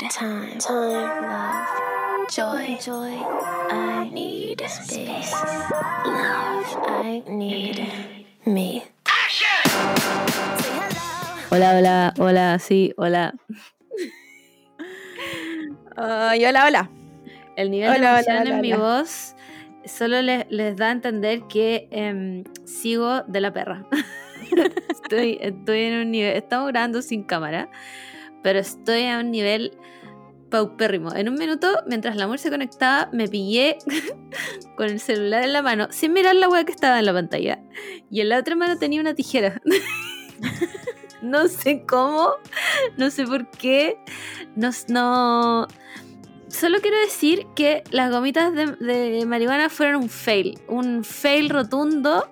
need time, time, love, joy, joy. I need space, love. I need me. Hola, hola, hola, sí, hola. Ay, hola, hola. El nivel Hola, de hola, emoción hola, en mi hola. voz solo les, les da a entender que em, sigo de la perra. estoy, estoy en un nivel, estamos grabando sin cámara, pero estoy a un nivel paupérrimo. En un minuto, mientras la amor se conectaba, me pillé con el celular en la mano, sin mirar la web que estaba en la pantalla. Y en la otra mano tenía una tijera. no sé cómo, no sé por qué, no, no, Solo quiero decir que las gomitas de, de marihuana fueron un fail. Un fail rotundo.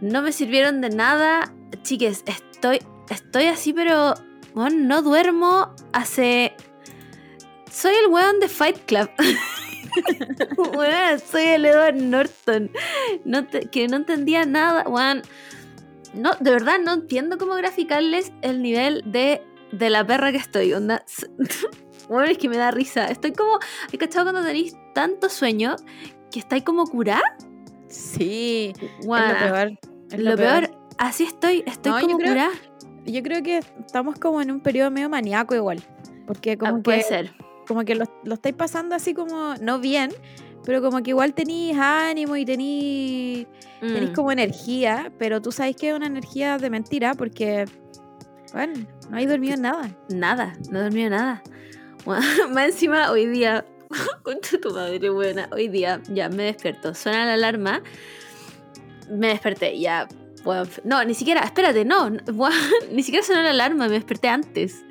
No me sirvieron de nada. Chiques, estoy, estoy así, pero bueno, no duermo hace. Soy el weón de Fight Club. Weón, soy el Edward Norton. No te- que no entendía nada. Weón. No, de verdad no entiendo cómo graficarles el nivel de, de la perra que estoy. Onda. Bueno, es que me da risa. Estoy como. ¿Hay cachado cuando tenéis tanto sueño que estáis como curá? Sí, es lo peor. es lo peor, así estoy. Estoy No, como curá. Yo creo que estamos como en un periodo medio maníaco igual. Porque como Ah, puede que, ser. como que lo, lo estáis pasando así como, no bien, pero como que igual tenéis ánimo y tenéis tenéis Mm. como energía, pero tú sabes que es una energía de mentira porque, bueno, no hay dormido en nada. Nada, no he dormido nada. Bueno, Más encima, hoy día. Concha tu madre, buena. Hoy día ya me despierto. Suena la alarma. Me desperté, ya. No, ni siquiera, espérate, no. ni siquiera sonó la alarma, me desperté antes.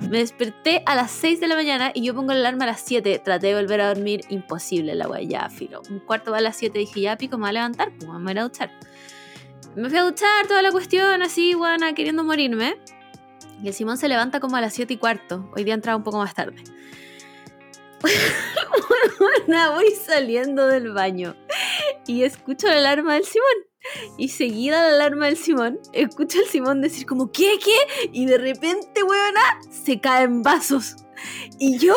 Me desperté a las 6 de la mañana y yo pongo la alarma a las 7. Traté de volver a dormir, imposible la wea, ya, filo. Un cuarto a las 7, dije, ya pico, me voy a levantar, pues me voy a duchar. Me fui a duchar, toda la cuestión, así, buena, queriendo morirme. Y el Simón se levanta como a las 7 y cuarto. Hoy día entraba un poco más tarde. Voy saliendo del baño y escucho la alarma del Simón. Y seguida la alarma del Simón, escucho al Simón decir como, ¿qué, qué? Y de repente, weona, se caen vasos. Y yo,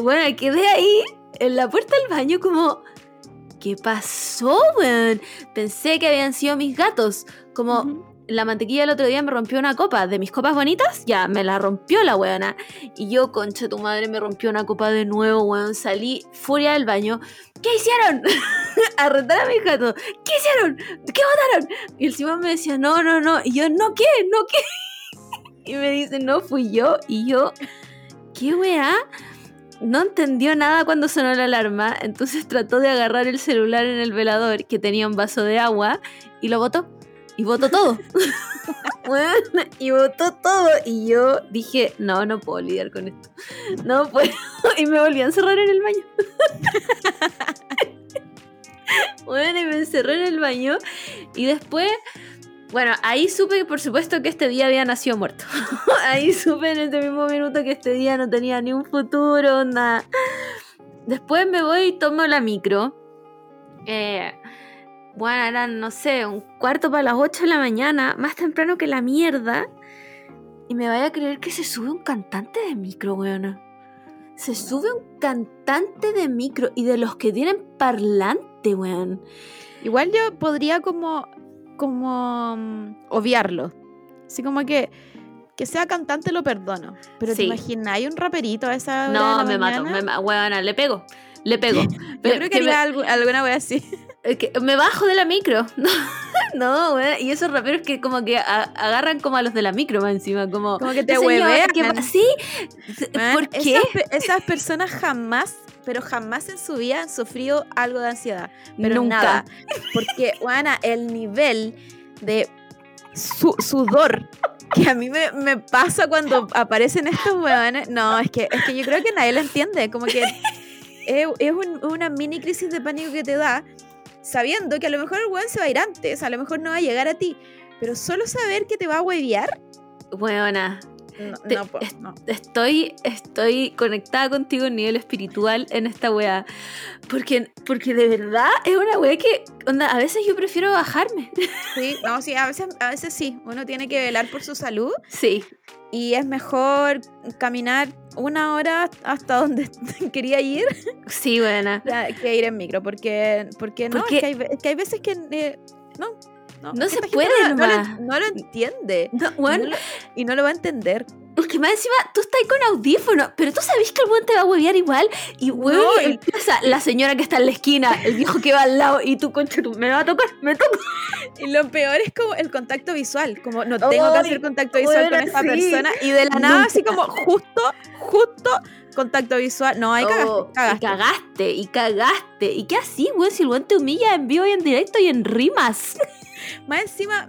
bueno, quedé ahí en la puerta del baño como, ¿qué pasó, weón? Pensé que habían sido mis gatos. Como, la mantequilla el otro día me rompió una copa de mis copas bonitas, ya, me la rompió la weona. Y yo, concha tu madre, me rompió una copa de nuevo, weón. Salí furia del baño. ¿Qué hicieron? a retar a mis gatos. ¿Qué hicieron? ¿Qué botaron? Y el Simón me decía, no, no, no. Y yo, no, ¿qué? No, ¿qué? y me dice, no, fui yo. Y yo, ¿qué weá? No entendió nada cuando sonó la alarma, entonces trató de agarrar el celular en el velador que tenía un vaso de agua y lo botó. Y botó todo. Bueno, y botó todo. Y yo dije, no, no puedo lidiar con esto. No puedo. Y me volví a encerrar en el baño. Bueno, y me encerré en el baño. Y después, bueno, ahí supe, por supuesto, que este día había nacido muerto. ahí supe en ese mismo minuto que este día no tenía ni un futuro, nada. Después me voy y tomo la micro. Eh, bueno, eran, no sé, un cuarto para las 8 de la mañana, más temprano que la mierda. Y me vaya a creer que se sube un cantante de micro, weona. Se sube un cantante de micro y de los que tienen parlante, weón. Igual yo podría como, como mm, obviarlo. Así como que que sea cantante lo perdono. Pero Sí. te imaginas, hay un raperito a esa hora de No, la me mato, me ma- weona, le pego. Le pego. Yo Pero creo que, que me- haría algu- alguna wea así. Es que me bajo de la micro. No, no. Y esos raperos que como que a- agarran como a los de la micro más encima, como... Como que te "Señor, huevean. ¿qué pa- ¿Sí? Man, ¿Por qué? Esas, pe- esas personas jamás, pero jamás en su vida han sufrido algo de ansiedad. Pero Nunca. nada. Porque, Juana, el nivel de su- sudor que a mí me, me pasa cuando aparecen estos weones. No, es que, es que yo creo que nadie lo entiende. Como que es, es un- una mini crisis de pánico que te da, sabiendo que a lo mejor el weón se va a ir antes, a lo mejor no va a llegar a ti. Pero solo saber que te va a huevear, Weona, No, Te- no, no. Estoy, estoy conectada contigo a nivel espiritual en esta weá. Porque, porque de verdad es una weá que, onda, a veces yo prefiero bajarme. Sí, no, sí, a veces, a veces sí. Uno tiene que velar por su salud Sí, y es mejor caminar una hora hasta donde quería ir sí, buena. que ir en micro. Porque, porque no, Porque- Es, que hay, es que hay veces que eh, no. No, se puede no, no lo, no lo entiende. No, Y weón, no lo- y no lo va a entender. Es que más encima tú estás ahí con audífonos, pero tú sabes que el weón te va a huevear igual. Y weón, No, y empieza la señora que está en la esquina, el viejo que va al lado, y tú, concha, tú, me va a tocar, me toca. Y lo peor es como el contacto visual, como no tengo que hacer contacto visual con esta sí. persona y de la nada así como justo, justo contacto visual. No, ahí cagaste, Oh, cagaste. Y cagaste, y cagaste. ¿Y qué así, weón? Si el weón te humilla en vivo y en directo y en rimas. Más encima,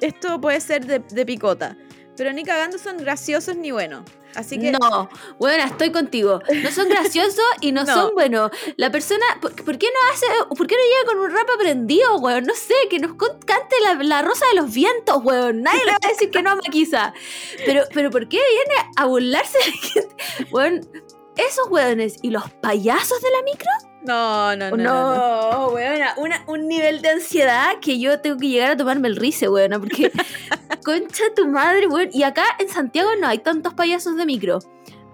esto puede ser de, de picota, pero ni cagando son graciosos ni buenos. Así que No, bueno, estoy contigo. No son graciosos y no, No. son buenos. La persona, ¿por, por qué no hace, por qué no llega con un rap aprendido, weón? No sé, que nos cante la, la rosa de los vientos, weón. Nadie le va a decir que no a Maquisa. Pero, pero ¿por qué viene a burlarse de la gente? Weón, esos weones y los payasos de la micro. no, no, no. No, no, no. weona, una- un nivel de ansiedad que yo tengo que llegar a tomarme el rice, weona, porque concha tu madre, weón. Y acá en Santiago no hay tantos payasos de micro,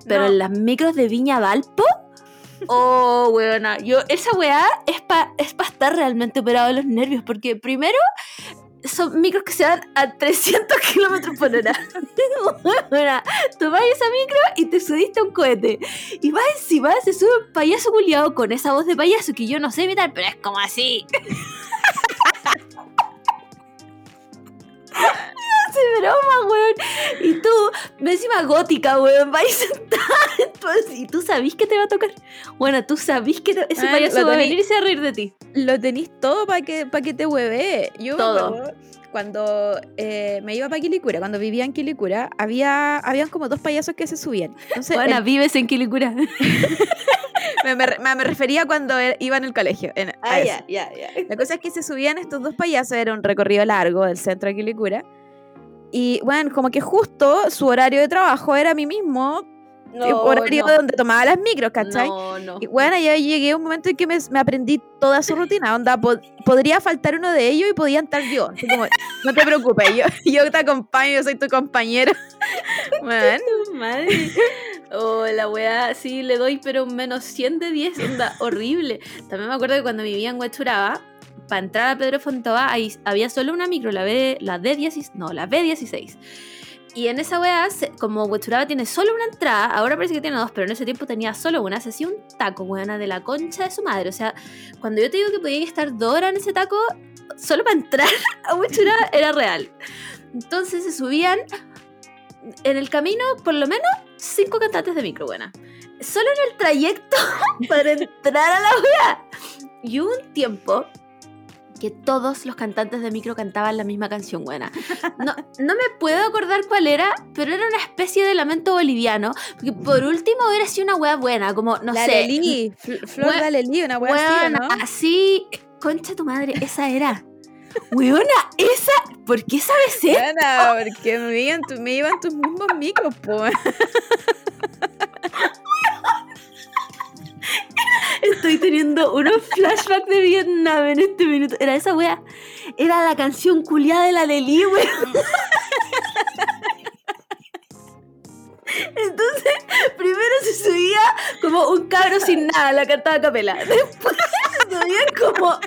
pero No. en las micros de Viña Valpo, oh, weona, yo, esa weá es para es pa estar realmente operado de los nervios, porque primero son micros que se dan a 300 kilómetros por hora. Weona, tomás esa micro y te subiste a un cohete. Y más encima se sube un payaso culiado con esa voz de payaso que yo no sé imitar, pero es como así. Hace broma, weón. Y tú, me encima gótica, weón, vais sentada y tú sabís que te va a tocar. Bueno, tú sabís que te- ese Ah, payaso lo va a venir y se va a reír de ti. Lo tenéis todo para que, pa' que te hueve. Yo Todo. cuando eh, me iba para Quilicura, cuando vivía en Quilicura, había, habían como dos payasos que se subían. Entonces, Bueno, el- vives en Quilicura. me, me me refería cuando e- iba en el colegio. en-. Ah, ya, ya. La cosa es que se subían estos dos payasos, era un recorrido largo del centro de Quilicura. Y bueno, como que justo su horario de trabajo era mi mismo eh, horario donde tomaba las micros, ¿cachai? No, no. Y bueno, ya llegué a un momento en que me, me aprendí toda su rutina. Onda, po- podría faltar uno de ellos y podía entrar yo. Así como, no te preocupes, yo, yo te acompaño, yo soy tu compañero. Bueno, madre. Oh, la weá, sí, le doy, pero menos 100 de 10, onda, horrible. También me acuerdo que cuando vivía en Huechuraba, para entrar a Pedro Fontova, ahí había solo una micro, la, B, la D16, no, la B16. Y en esa weá, como Huechuraba tiene solo una entrada, ahora parece que tiene dos, pero en ese tiempo tenía solo una, se hacía un taco, weona, de la concha de su madre. O sea, cuando yo te digo que podía estar dos horas en ese taco, solo para entrar a Huechuraba era real. Entonces se subían en el camino, por lo menos, cinco cantantes de micro, buena. Solo en el trayecto para entrar a la wea. Y un tiempo que todos los cantantes de micro cantaban la misma canción buena. No, no me puedo acordar cuál era, pero era una especie de lamento boliviano. Porque por último hubiera sido una wea buena, como, no la sé. Lelí, Flor Wea- de Lelí, una wea así, ¿o Weona, ¿no? así, concha tu madre, esa era. Weona, esa, ¿por qué sabes ser? Bueno, porque me iban, tu- me iban tus mismos micros, po. Estoy teniendo unos flashbacks de Vietnam en este minuto. Era esa wea. Era la canción culiada de la Leli, weón. Entonces, primero se subía como un cabro sin nada, la cantaba a capela. Después se subían como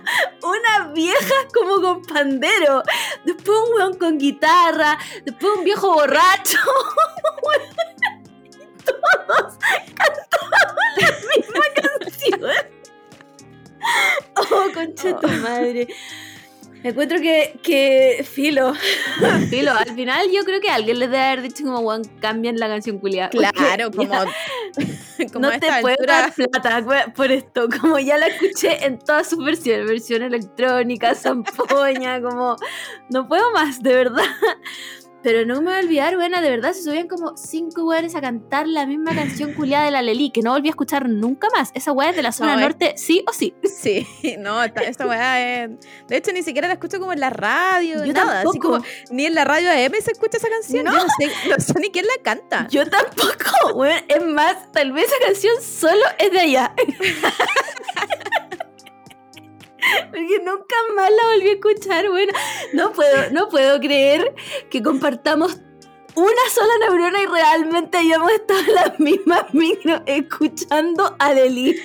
unas viejas como con pandero. Después un weón con guitarra. Después un viejo borracho. Y Todos cantaban la misma canción. Oh, concha tu madre. Me encuentro que, que filo, filo, al final yo creo que alguien les debe haber dicho como, Juan, cambian la canción culiada. Claro, como, no te puedo altura. dar plata por esto, como ya la escuché en todas sus versiones, versión electrónica, zampoña, como, no puedo más, de verdad. Pero no me voy a olvidar, buena, de verdad, se subían como cinco weones a cantar la misma canción culiada de la Leli, que no volví a escuchar nunca más. Esa weá es de la zona No, es- norte, sí o sí. Sí, no, esta, esta weá es. De hecho, ni siquiera la escucho como en la radio, Yo nada. Así como, ni en la radio AM se escucha esa canción. No. Yo no sé, no sé ni quién la canta. Yo tampoco, weón. Es más, tal vez esa canción solo es de allá. Porque nunca más la volví a escuchar, bueno. No puedo, no puedo creer que compartamos una sola neurona y realmente hayamos estado en las mismas micro escuchando a Leli.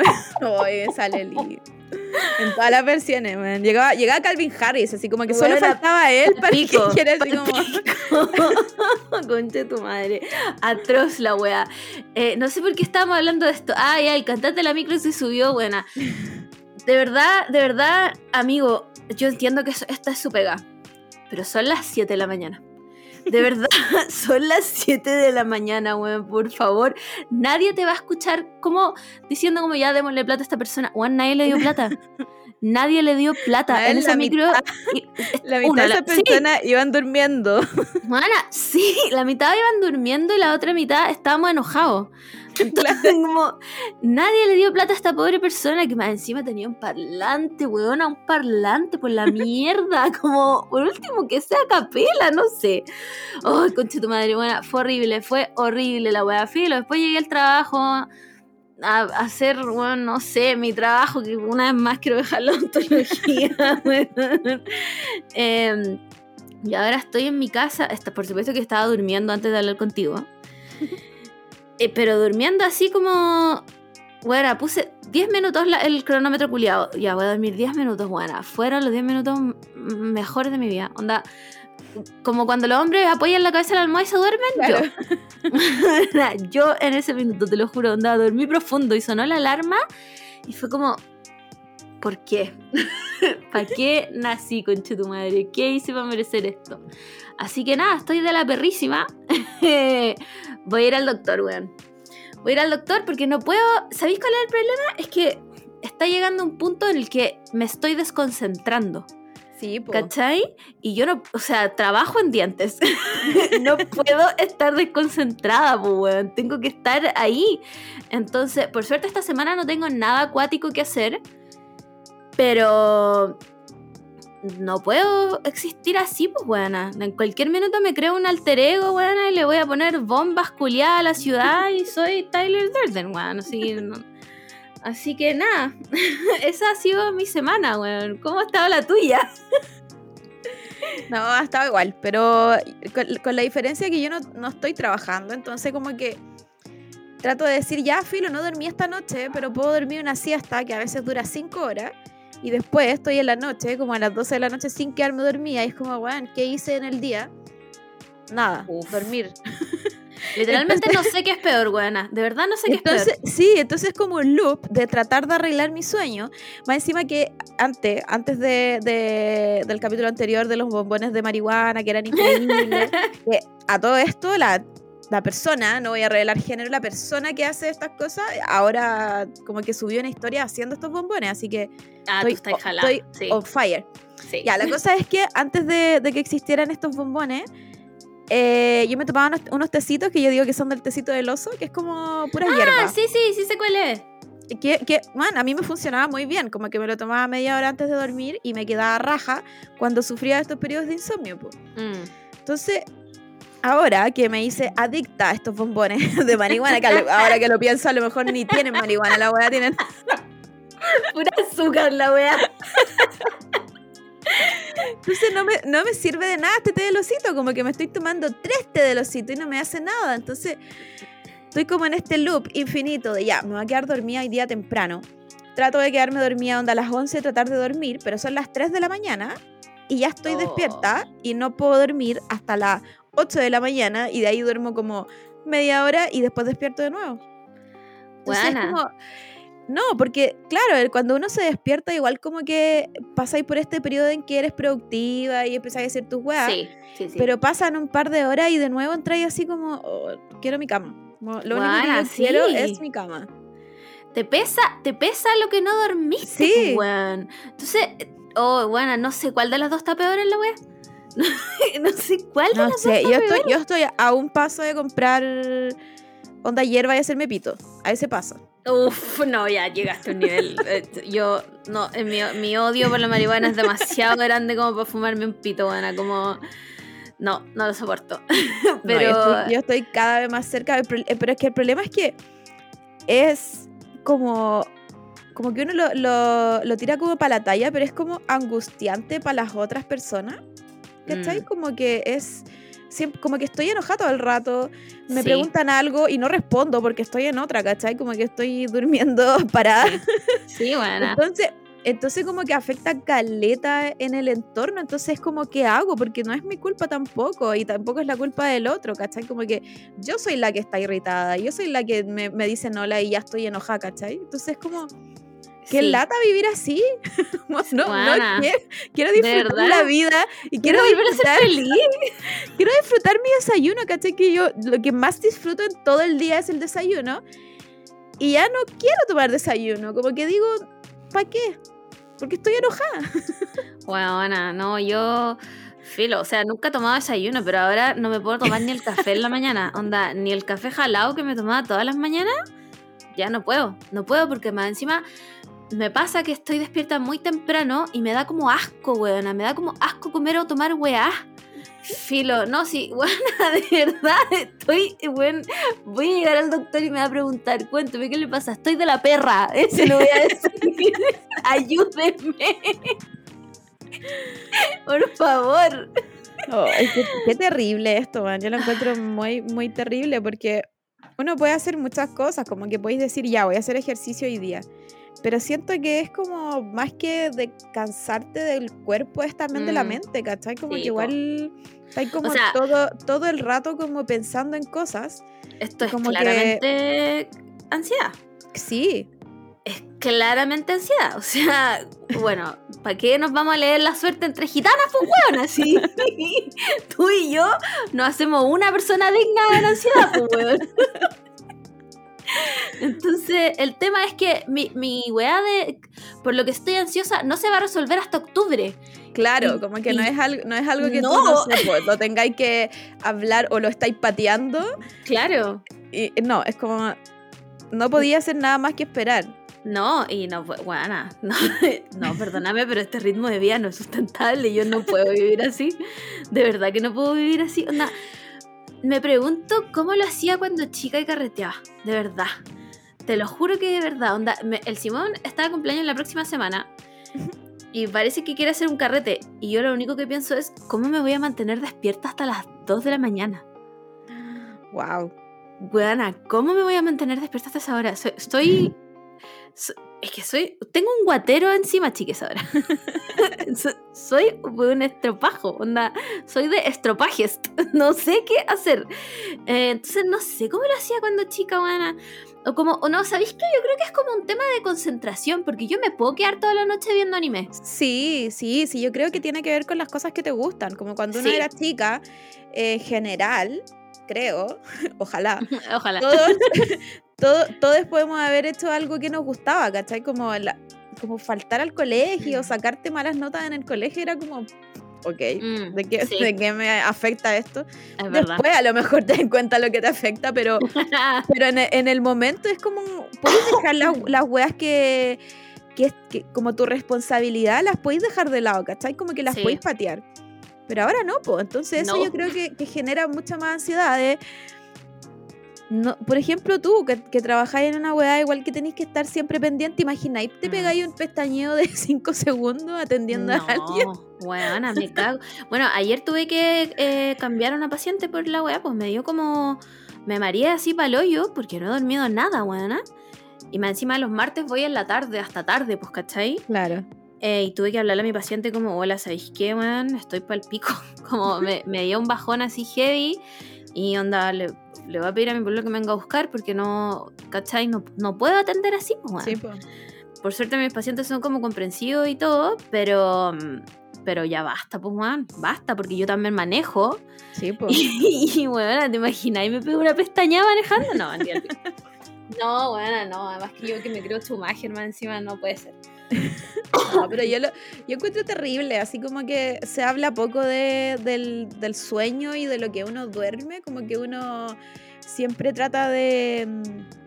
Oye, sale Lili. En todas las versiones, man. Llegaba, llegaba Calvin Harris, así como que solo faltaba él para que pico, quiera así como. Conche tu madre. Atroz la wea. Eh, no sé por qué estábamos hablando de esto. Ay, ay, el cantante de la micro se subió, buena. De verdad, de verdad, amigo, yo entiendo que esta es su pega. Pero son las 7 de la mañana. De verdad, son las 7 de la mañana, weón, por favor. Nadie te va a escuchar como diciendo como ya démosle plata a esta persona. Weón, nadie le dio plata. Nadie le dio plata. En esa la micro. y- La mitad una, de esas sí. personas iban durmiendo. Mana, sí, la mitad iban durmiendo y la otra mitad estábamos enojados. Entonces, como, nadie le dio plata a esta pobre persona que más encima tenía un parlante, weona, un parlante por la mierda. Como, por último, que sea capela, no sé. Ay, concha tu madre, buena, fue horrible, fue horrible la wea. Filo, después llegué al trabajo a, a hacer, bueno, no sé, mi trabajo, que una vez más quiero dejar la ontología. weón. Em, y ahora estoy en mi casa. Por supuesto que estaba durmiendo antes de hablar contigo. Eh, pero durmiendo así como. Bueno, puse 10 minutos la- el cronómetro culiado. Ya voy a dormir 10 minutos, buena. Fueron los 10 minutos mejores de mi vida. Onda. Como cuando los hombres apoyan la cabeza en la almohada y se duermen, Claro. yo. yo en ese minuto, te lo juro, onda, dormí profundo y sonó la alarma y fue como, ¿por qué? ¿Para qué nací, conche tu madre? ¿Qué hice para merecer esto? Así que nada, estoy de la perrísima. Voy a ir al doctor, weón. Voy a ir al doctor porque no puedo. ¿Sabéis cuál es el problema? Es que está llegando un punto en el que me estoy desconcentrando. Sí, po. ¿Cachai? Y yo no, o sea, trabajo en dientes. no puedo estar desconcentrada, pues, weón. Tengo que estar ahí. Entonces, por suerte esta semana no tengo nada acuático que hacer. Pero no puedo existir así, pues, weona. En cualquier minuto me creo un alter ego, weona, y le voy a poner bombas culiadas a la ciudad y soy Tyler Durden, weón. Así que, no- así que nada, esa ha sido mi semana, weón. ¿Cómo ha estado la tuya? No, ha estado igual, pero con, con la diferencia que yo no, no estoy trabajando, entonces como que trato de decir, ya, filo, no dormí esta noche, pero puedo dormir una siesta que a veces dura 5 horas, y después estoy en la noche, como a las 12 de la noche, sin quedarme dormida, y es como, weón, ¿qué hice en el día? Nada, Uf. dormir. Literalmente no sé qué es peor, weona. De verdad no sé qué Entonces, es peor. sí, entonces es como un loop de tratar de arreglar mi sueño. Más encima que antes, antes de, de- del capítulo anterior de los bombones de marihuana, que eran increíbles, que a todo esto la, la persona, no voy a revelar género, la persona que hace estas cosas, ahora como que subió una historia haciendo estos bombones, así que Ah, estoy, tú estás jalada. estoy Sí, on fire. sí. Ya, la cosa es que antes de, de que existieran estos bombones, eh, yo me tomaba unos, unos tecitos que yo digo que son del tecito del oso, que es como pura hierba. Ah, sí, sí, sí sé cuál es. Que, que, man, a mí me funcionaba muy bien, como que me lo tomaba media hora antes de dormir y me quedaba raja cuando sufría estos periodos de insomnio. Mm. Entonces, ahora que me hice adicta a estos bombones de marihuana, que ahora que lo pienso, a lo mejor ni tienen marihuana, la weá tienen. Pura azúcar la weá. Entonces, no me, no me sirve de nada este té del osito, como que me estoy tomando tres té del osito y no me hace nada. Entonces, estoy como en este loop infinito de ya, me voy a quedar dormida hoy día temprano. Trato de quedarme dormida onda a las 11, tratar de dormir, pero son las 3 de la mañana y ya estoy Oh. despierta y no puedo dormir hasta las 8 de la mañana y de ahí duermo como media hora y después despierto de nuevo. Entonces, es Buena. como- no, porque claro, cuando uno se despierta igual como que pasáis por este periodo en que eres productiva y empezáis a hacer tus weas, Sí, sí, sí. pero pasan un par de horas y de nuevo entráis así como, "Oh, quiero mi cama. Como, Lo único que yo quiero es mi cama. te pesa, te pesa lo que no dormiste, Sí. pues, weón. Entonces, oh, bueno, no sé cuál de las dos está peor en la weá. no sé cuál de No las sé, dos yo estoy, yo estoy a un paso de comprar onda hierba y hacerme pito. A ese paso. Uf, no, ya llegaste a un nivel. eh, Yo, no, eh, mi, mi odio por la marihuana es demasiado grande como para fumarme un pito, buena, como. No, no lo soporto. No, Pero. yo, estoy, yo estoy cada vez más cerca, eh, pero es que el problema es que es como, como que uno lo, lo- lo tira como para la talla, pero es como angustiante para las otras personas. ¿Cachai? Mm. Como que es... siempre- como que estoy enojada todo el rato, me Sí. preguntan algo y no respondo porque estoy en otra, ¿cachai? Como que estoy durmiendo parada. Sí, buena. Entonces, entonces como que afecta caleta en el entorno, entonces como ¿qué hago? Porque no es mi culpa tampoco y tampoco es la culpa del otro, ¿cachai? Como que yo soy la que está irritada, yo soy la que me, me dicen hola y ya estoy enojada, ¿cachai? Entonces como, qué Sí. lata vivir así. no, no, quiero, quiero ¿De disfrutar la vida y quiero, Quiero volver a ser disfrutar, feliz. quiero disfrutar mi desayuno, ¿cachai? Que yo lo que más disfruto en todo el día es el desayuno y ya no quiero tomar desayuno, como que digo, ¿para qué? Porque estoy enojada. Buena, no, yo. Filo, o sea, nunca he tomado desayuno, pero ahora no me puedo tomar ni el café en la mañana. Onda, ni el café jalado que me tomaba todas las mañanas, ya no puedo. No puedo porque más encima me pasa que estoy despierta muy temprano y me da como asco, weona. Me da como asco comer o tomar weá. Filo, no, sí, buena, de verdad, estoy, voy a llegar al doctor y me va a preguntar, cuéntame, ¿qué le pasa? Estoy de la perra, eso lo voy a decir, ayúdenme, por favor. Qué, qué terrible esto, man. Yo lo encuentro muy, muy terrible porque uno puede hacer muchas cosas, como que podéis decir, ya, voy a hacer ejercicio hoy día. Pero siento que es como más que de cansarte del cuerpo, es también de la Mm. mente, ¿cachai? Como Sí, que igual estáis como sea- todo, todo el rato como pensando en cosas. Esto es Como que- claramente ansiedad. Sí, Es claramente ansiedad. O sea, bueno, ¿para qué nos vamos a leer la suerte entre gitanas, pues weón? Así. Tú y yo no hacemos una persona digna de ansiedad, pues weón. Entonces, el tema es que mi, mi weá de. Por lo que estoy ansiosa, no se va a resolver hasta octubre. claro, Y- como que no y- es algo, no es algo que tú No. no sé, pues, lo tengáis que hablar o lo estáis pateando. Claro. Y no, es como. No podía hacer nada más que esperar. No, y no, weona, no, no, perdóname, pero este ritmo de vida no es sustentable, yo no puedo vivir así, de verdad que no puedo vivir así, onda, me pregunto cómo lo hacía cuando chica y carreteaba, de verdad, te lo juro que de verdad, onda, me- el Simón está de cumpleaños la próxima semana y parece que quiere hacer un carrete y yo lo único que pienso es cómo me voy a mantener despierta hasta las 2 de la mañana. Wow. Weana, ¿cómo me voy a mantener despierta hasta esa hora? Soy, estoy. Es que soy. Tengo un guatero encima, chiques, ahora. So- soy un estropajo, onda. Soy de estropajes. No sé qué hacer. Eh, entonces, no sé cómo lo hacía cuando chica, weana. O como, o no, ¿sabéis qué? Yo creo que es como un tema de concentración, porque yo me puedo quedar toda la noche viendo anime. Sí, sí, sí, yo creo que tiene que ver con las cosas que te gustan. Como cuando uno Sí. era chica, eh, en general, creo, ojalá, Ojalá. todos, todo- todos podemos haber hecho algo que nos gustaba, ¿cachai? Como, la- como faltar al colegio, sacarte malas notas en el colegio, era como, ok, Mm, ¿de qué, sí, de qué me afecta esto? es verdad. Después a lo mejor te das cuenta lo que te afecta, pero, pero en, e- en el momento es como, puedes dejar las, las weas que, que, que como tu responsabilidad, las podéis dejar de lado, ¿cachai? Como que las Sí. podéis patear. Pero ahora no, pues. Entonces eso yo creo que, que genera mucha más ansiedad. de- no, por ejemplo, tú, que, que trabajáis en una weá igual que tenéis que estar siempre pendiente, imagináis, te Mm. pegáis un pestañeo de 5 segundos atendiendo a alguien. Weona, me cago. Bueno, ayer tuve que eh, cambiar a una paciente por la weá, pues me dio como. Me mareé así para el hoyo porque no he dormido nada, weona. Y más encima los martes voy en la tarde, hasta tarde, pues, ¿cachai? Claro. Eh, y tuve que hablarle a mi paciente como, hola, ¿sabéis qué, weón? Estoy pa'l pico. Como me, me dio un bajón así heavy. Y onda, le, le voy a pedir a mi pueblo que me venga a buscar porque no, ¿cachai? No, no puedo atender así, pues. Sí, pues. Por suerte mis pacientes son como comprensivos y todo, pero mm, pero ya basta, pues, weón, basta, porque yo también manejo. Sí, pues. Y, weón, ¿te imaginas? ¿Y me pego una pestañada manejando? No. No, weón, no, además que yo que me creo Schumacher más encima no puede ser. No, pero yo, lo, yo encuentro terrible, así como que se habla poco de, del, del sueño y de lo que uno duerme, como que uno siempre trata de mm,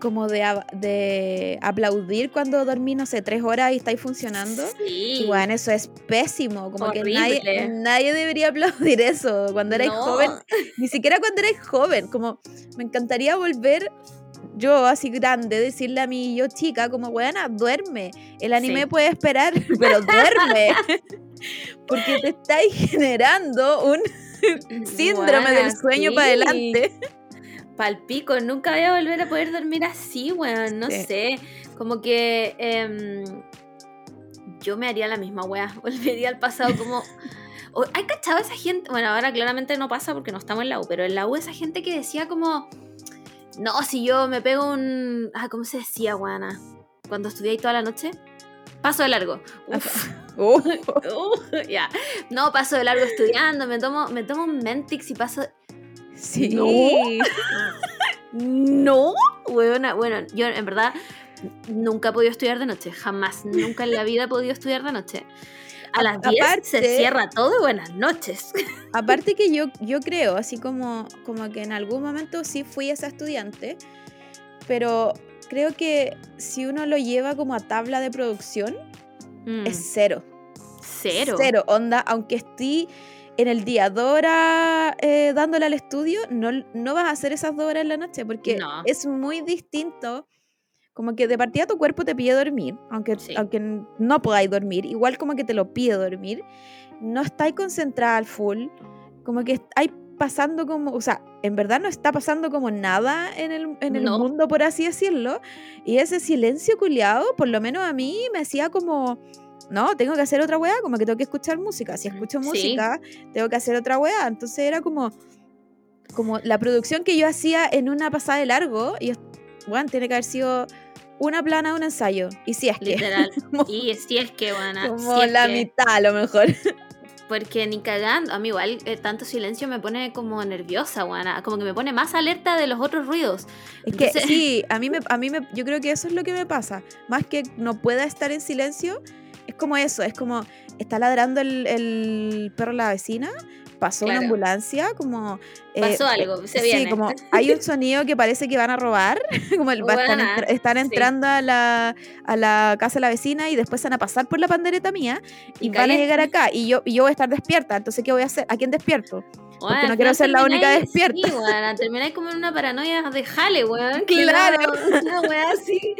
como de, de aplaudir cuando dormí, no sé, tres horas y estáis funcionando. Sí. Y bueno, eso es pésimo, como que nadie, nadie debería aplaudir eso cuando erais No. joven, ni siquiera cuando erais joven, como me encantaría volver yo así grande, decirle a mi yo chica, como buena, duerme, el anime Sí. puede esperar, pero duerme, porque te estáis generando un síndrome del sueño sí. para adelante. Palpico, nunca voy a volver a poder dormir así, weón. No Sí. sé. Como que em, yo me haría la misma weá. Volvería al pasado como. ¿Hay cachado esa gente? Bueno, ahora claramente no pasa porque no estamos en la U, pero en la U esa gente que decía como. No, si yo me pego un. Ah, ¿cómo se decía, weana? Cuando estudié ahí toda la noche. Paso de largo. Uf. Uh, Uh, ya. No, paso de largo estudiando, me tomo, me tomo un Mentix y paso. sí. No. No, weona. Bueno, yo en verdad nunca he podido estudiar de noche, jamás, nunca en la vida he podido estudiar de noche. A las 10 se Aparte- cierra todo y buenas noches. Aparte que yo, yo creo, así como, como que en algún momento sí fui esa estudiante, pero creo que si uno lo lleva como a tabla de producción, Mm, es cero. cero. Cero, onda, aunque esté en el día dos horas eh, dándole al estudio, no, no vas a hacer esas dos horas en la noche, porque No. es muy distinto. Como que de partida tu cuerpo te pide dormir, aunque, Sí. aunque no podáis dormir, igual como que te lo pide dormir, no estáis concentrada al full, como que estáis pasando como, o sea, en verdad no está pasando como nada en el, en el No. mundo, por así decirlo, y ese silencio culiado, por lo menos a mí me hacía como, no, tengo que hacer otra weá, como que tengo que escuchar música, si escucho Sí. música, tengo que hacer otra weá, entonces era como, como la producción que yo hacía en una pasada de largo, y bueno, tiene que haber sido una plana de un ensayo, y si es que, Literal. Y si es que, buena. como si la que- mitad a lo mejor. Porque ni cagando, a mí igual eh, tanto silencio me pone como nerviosa, buena. Como que me pone más alerta de los otros ruidos. Es que Entonces- sí, a mí, me, a mí me, yo creo que eso es lo que me pasa. Más que no pueda estar en silencio, es como eso, es como está ladrando el, el perro de la vecina, pasó una ambulancia, como... eh, Pasó eh, algo, se sí, como hay un sonido que parece que van a robar, como el, están, sí. entrando a, la, a la casa de la vecina y después van a pasar por la pandereta mía y, Y van a llegar acá y yo, y yo voy a estar despierta, entonces ¿qué voy a hacer? ¿A quién despierto? Weón, no quiero ser la única despierta. Sí, weón, termináis como en una paranoia de jale, weón. Claro. no- Una weá así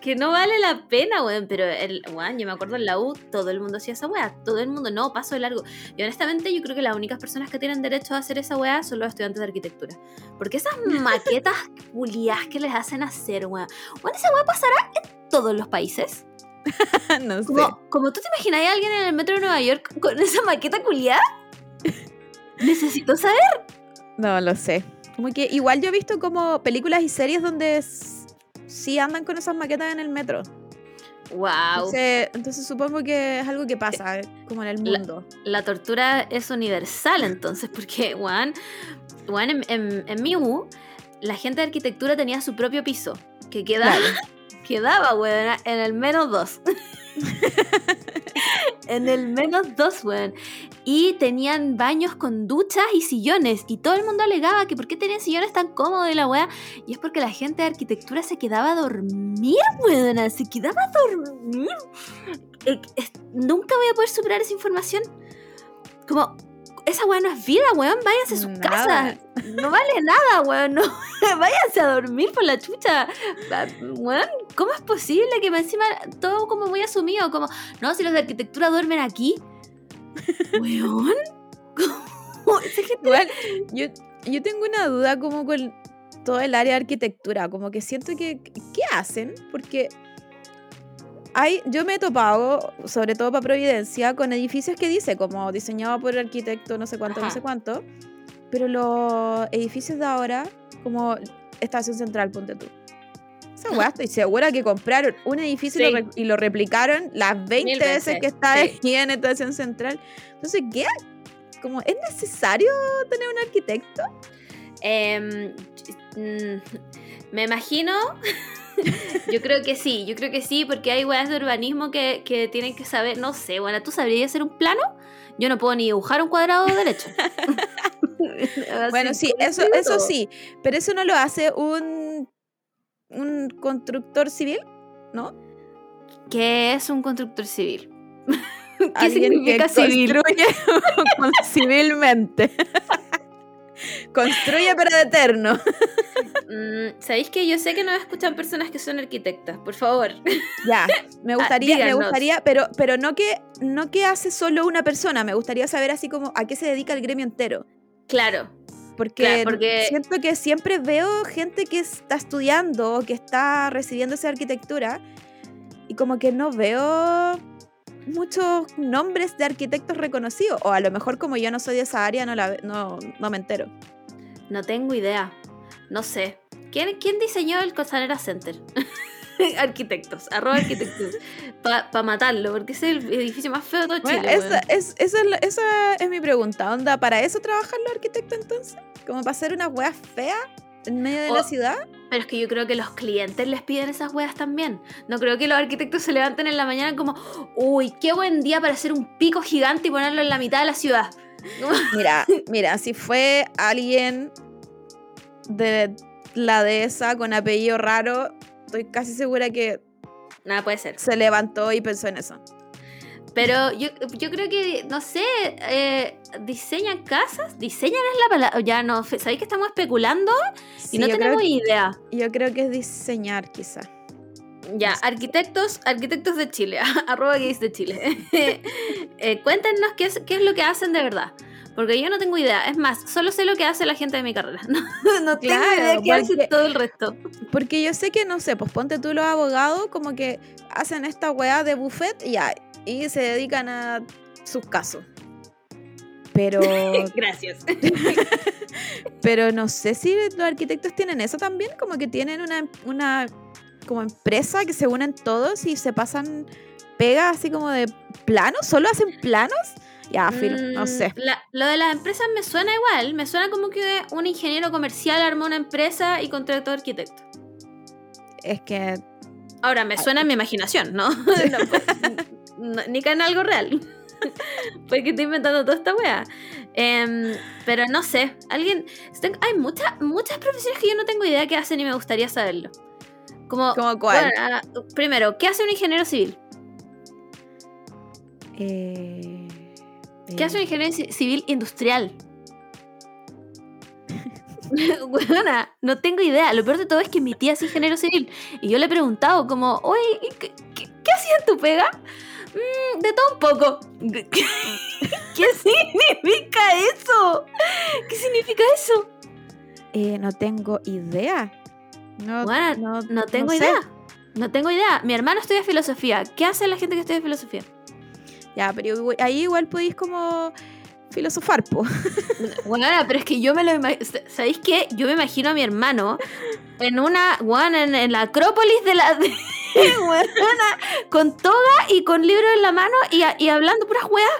que no vale la pena, weón. Pero, el, weón, yo me acuerdo en la U, todo el mundo hacía esa weá. Todo el mundo, no, paso de largo. Y honestamente, yo creo que las únicas personas que tienen derecho a hacer esa weá son los estudiantes de arquitectura. Porque esas maquetas culiadas que les hacen hacer, weón. Weón, esa weá pasará en todos los países. no sé. Como, como tú te imaginas a alguien en el metro de Nueva York con esa maqueta culiada. Necesito saber. No lo sé. Como que igual yo he visto como películas y series donde sí andan con esas maquetas en el metro. Wow. Entonces, entonces supongo que es algo que pasa, eh, como en el mundo. la tortura es universal entonces, porque, Juan, Juan en, en, en mi U, la gente de arquitectura tenía su propio piso, que quedaba, quedaba, weón, en el menos dos. en el menos dos, weón. Y tenían baños con duchas y sillones. Y todo el mundo alegaba que por qué tenían sillones tan cómodos y la weá. Y es porque la gente de arquitectura se quedaba a dormir, weón. Se quedaba a dormir. Eh, nunca voy a poder superar esa información. Como, esa weá no es vida, weón. Váyanse a su Nada. casa. No vale nada, weón. No, váyanse a dormir por la chucha. Ah, Weón, ¿cómo es posible que me encima todo como muy asumido? Como, no, si los de arquitectura duermen aquí. Weón. ¿Cómo? Esa gente- Igual, yo, yo tengo una duda como con todo el área de arquitectura, como que siento que, ¿qué hacen? Porque hay, yo me he topado, sobre todo para Providencia, con edificios que dice como diseñado por arquitecto no sé cuánto, no Ajá. sé cuánto, pero los edificios de ahora, como Estación Central, ponte tú. Esa weá, estoy segura que compraron un edificio y, lo, Sí. y lo replicaron las 20 Mil veces veces, que está sí. aquí en Estación Central. Entonces, ¿qué? Como, ¿Es necesario tener un arquitecto? Em, mm, me imagino yo creo que sí, yo creo que sí, porque hay weas de urbanismo que, que tienen que saber, no sé, bueno, ¿tú sabrías hacer un plano? Yo no puedo ni dibujar un cuadrado derecho. bueno, sí, eso, eso sí, pero eso no lo hace un, un constructor civil, ¿no? ¿Qué es un constructor civil? ¿Qué Alguien significa que civil? construye con- civilmente. Construye pero de eterno. Mm, ¿Sabéis que yo sé que no escuchan personas que son arquitectas? Por favor. Ya, me gustaría, me Ah, gustaría, pero, pero no que no que hace solo una persona, me gustaría saber así como a qué se dedica el gremio entero. Claro. Porque, Claro, porque- siento que siempre veo gente que está estudiando o que está recibiendo esa arquitectura y como que no veo muchos nombres de arquitectos reconocidos. O a lo mejor como yo no soy de esa área, no, la, no, no me entero. No tengo idea. No sé. ¿Quién, quién diseñó el Costanera Center? arquitectos, arroba arquitectos. Para matarlo, porque es el edificio más feo de todo Bueno, Chile. esa, weón. es, esa, es la- esa es mi pregunta. ¿Onda para eso trabajan los arquitectos entonces? ¿Como para hacer unas weas feas en medio de la ciudad? Pero es que yo creo que los clientes les piden esas weas también. No creo que los arquitectos se levanten en la mañana como, uy, qué buen día para hacer un pico gigante y ponerlo en la mitad de la ciudad. Mira, mira, si fue alguien de la dehesa con apellido raro, estoy casi segura que Nada puede ser. se levantó y pensó en eso. Pero yo, yo creo que, no sé, eh, diseñan casas, diseñan es la palabra. Ya no, ¿sabéis que estamos especulando? Sí, y no tenemos idea. yo creo que es diseñar, quizá. Ya, arquitectos, arquitectos de Chile, arroba gays de Chile. Eh, cuéntenos qué es, qué es lo que hacen de verdad. Porque yo no tengo idea. Es más, solo sé lo que hace la gente de mi carrera. No, no tengo Claro, idea qué hace todo el resto. Porque yo sé que, no sé, pues ponte tú los abogados como que hacen esta weá de buffet y, ya, y se dedican a sus casos. Pero, Gracias. pero no sé si los arquitectos tienen eso también, como que tienen una, una como empresa que se unen todos y se pasan pega así como de planos, solo hacen planos. Ya, filo, no Mm, sé. la- lo de las empresas me suena igual. Me suena como que un ingeniero comercial armó una empresa y contrató arquitecto. Es que Ahora, Ah, me suena en mi imaginación, ¿no? No, pues, no, ni que en algo real. Pues que estoy inventando toda esta wea. Em, pero no sé, alguien... Hay muchas muchas profesiones que yo no tengo idea qué hacen y me gustaría saberlo. Como, como cuál. bueno, primero, ¿qué hace un ingeniero civil? Eh, ¿Qué hace un eh, ingeniero ci- civil industrial? Weona, no tengo idea. Lo peor de todo es que mi tía es ingeniero civil. Y yo le he preguntado como, oye, ¿y ¿qué, qué, qué tu pega? "Mm, de todo un poco. ¿Qué significa eso? ¿Qué significa eso? eh, no tengo idea. No, Weona, no, no tengo idea. No tengo idea. Mi hermano estudia filosofía. ¿Qué hace la gente que estudia filosofía? Ya, pero ahí igual podéis como filosofar, po. Bueno, pero es que yo me lo imagino. ¿Sabéis qué? Yo me imagino a mi hermano en una. Bueno, en, en la Acrópolis de la. weona, con toga y con libro en la mano y, a- y hablando puras weas.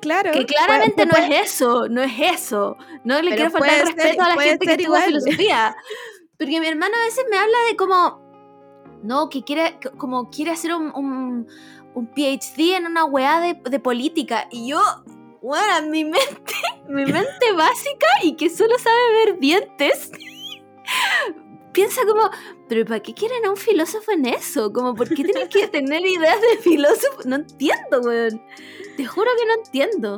Claro. Que claramente puede- no es eso. No es eso. No le quiero faltar el ser- respeto a la gente que estudia filosofía. Porque mi hermano a veces me habla de como. No, que quiere. Como quiere hacer un. un un PhD en una weá de, de política. Y yo, bueno, mi mente, mi mente básica y que solo sabe ver dientes, piensa como, pero ¿para qué quieren a un filósofo en eso? Como, ¿por qué tienen que tener ideas de filósofo? No entiendo, weón. Te juro que no entiendo.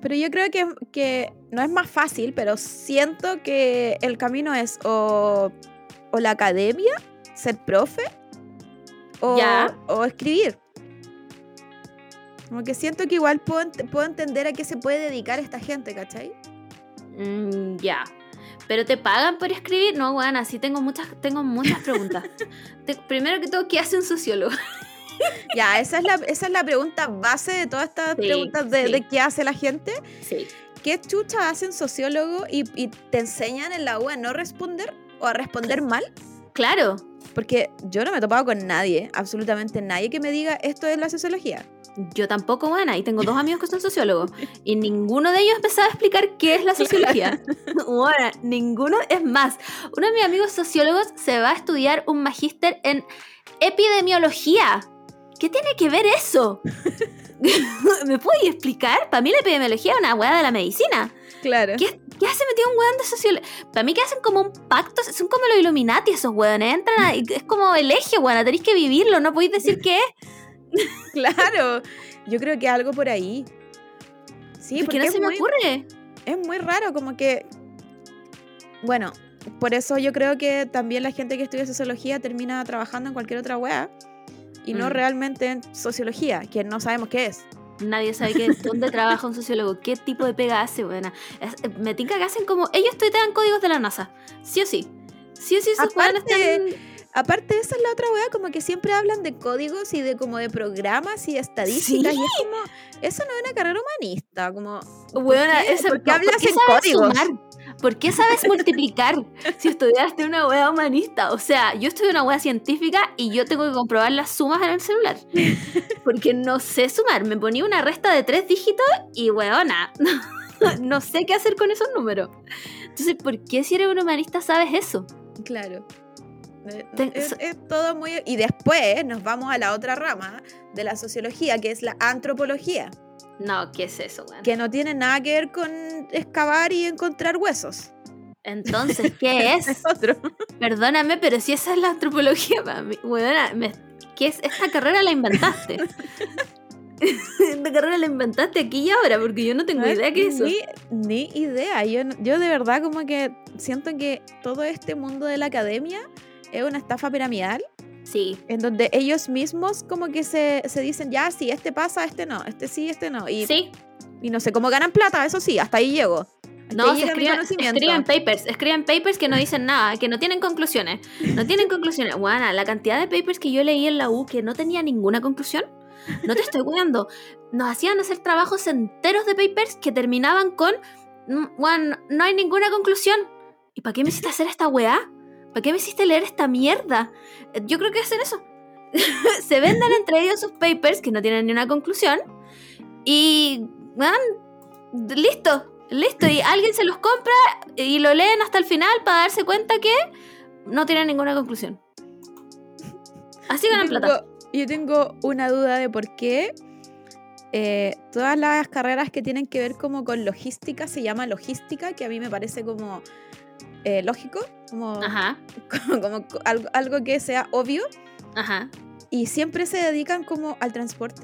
Pero yo creo que, que no es más fácil, pero siento que el camino es o, o la academia, ser profe, o, Ya. o escribir. Como que siento que igual puedo, puedo entender a qué se puede dedicar esta gente, ¿cachai? Mm, ya. ¿Pero te pagan por escribir? No, weón, así tengo muchas, tengo muchas preguntas. Te- primero que todo, ¿qué hace un sociólogo? Ya, esa es la, esa es la pregunta base de todas estas Sí, preguntas de, sí. de qué hace la gente. Sí. ¿Qué chucha hacen sociólogo y, y te enseñan en la U a no responder o a responder mal? Claro. Porque yo no me he topado con nadie, absolutamente nadie que me diga esto es la sociología. Yo tampoco, buena, y tengo dos amigos que son sociólogos, y ninguno de ellos empezaba a explicar qué es la sociología. Bueno, ninguno, es más, uno de mis amigos sociólogos se va a estudiar un magíster en epidemiología. ¿Qué tiene que ver eso? ¿Me puedes explicar? Para mí la epidemiología es una hueá de la medicina. Claro. ¿Qué, ¿Qué hace metido un weón de sociología? Para mí que hacen como un pacto, son como los Illuminati esos weones, entran a- es como el eje, weón, tenéis que vivirlo, no podéis decir qué es. Claro. Yo creo que algo por ahí. Sí, ¿Por porque qué no es se me muy, ocurre? es muy raro, como que. Bueno, por eso yo creo que también la gente que estudia sociología termina trabajando en cualquier otra wea y no Mm. realmente en sociología, que no sabemos qué es. Nadie sabe qué, dónde trabaja un sociólogo, qué tipo de pega hace, buena. Me tinca que hacen como, ellos tuitean códigos de la NASA, sí o sí. Sí o sí, esos Aparte- están... Aparte, esa es la otra wea, como que siempre hablan de códigos y de como de programas y estadísticas. Sí. Y es como, eso no es una carrera humanista, como. Weona, qué? ese- ¿Por qué hablas qué en códigos? sumar? ¿Por qué sabes multiplicar si estudiaste una wea humanista? O sea, yo estudié una wea científica y yo tengo que comprobar las sumas en el celular. Porque no sé sumar. Me ponía una resta de tres dígitos y weona, no sé qué hacer con esos números. Entonces, ¿por qué si eres un humanista sabes eso? Claro. Eh, Ten- Es, so- es todo muy... Y después nos vamos a la otra rama de la sociología, que es la antropología, No, ¿qué es eso, weón? que no tiene nada que ver con excavar y encontrar huesos. Entonces, ¿qué es? Es otro. Perdóname, pero si esa es la antropología weona, me- ¿qué es? Esta carrera la inventaste. Esta carrera la inventaste aquí y ahora, porque yo no tengo No idea qué es eso. Ni, ni idea. Yo, yo de verdad como que siento que todo este mundo de la academia es una estafa piramidal Sí, en donde ellos mismos como que se, se dicen, ya, sí, este pasa, este no, este sí, este no. Y, sí. y no sé cómo ganan plata, eso sí, hasta ahí llego. Hasta No, ahí se escriben, papers, escriben papers que no dicen nada, que no tienen conclusiones. No tienen conclusiones. Guana, la cantidad de papers que yo leí en la U que no tenía ninguna conclusión, no te estoy cuidando. Nos hacían hacer trabajos enteros de papers que terminaban con, "Mm, Juan, no hay ninguna conclusión. ¿Y para qué me hiciste hacer esta weá? ¿Para qué me hiciste leer esta mierda? Eh, Yo creo que hacen eso. Se venden entre ellos sus papers que no tienen ni una conclusión. Y, listo, listo. Y alguien se los compra y lo leen hasta el final para darse cuenta que no tienen ninguna conclusión. Así ganan Yo plata. Yo tengo una duda de por qué eh, todas las carreras que tienen que ver como con logística se llama logística, que a mí me parece como eh, lógico, como, Ajá, como, como co- algo, algo que sea obvio, ajá. y siempre se dedican como al transporte.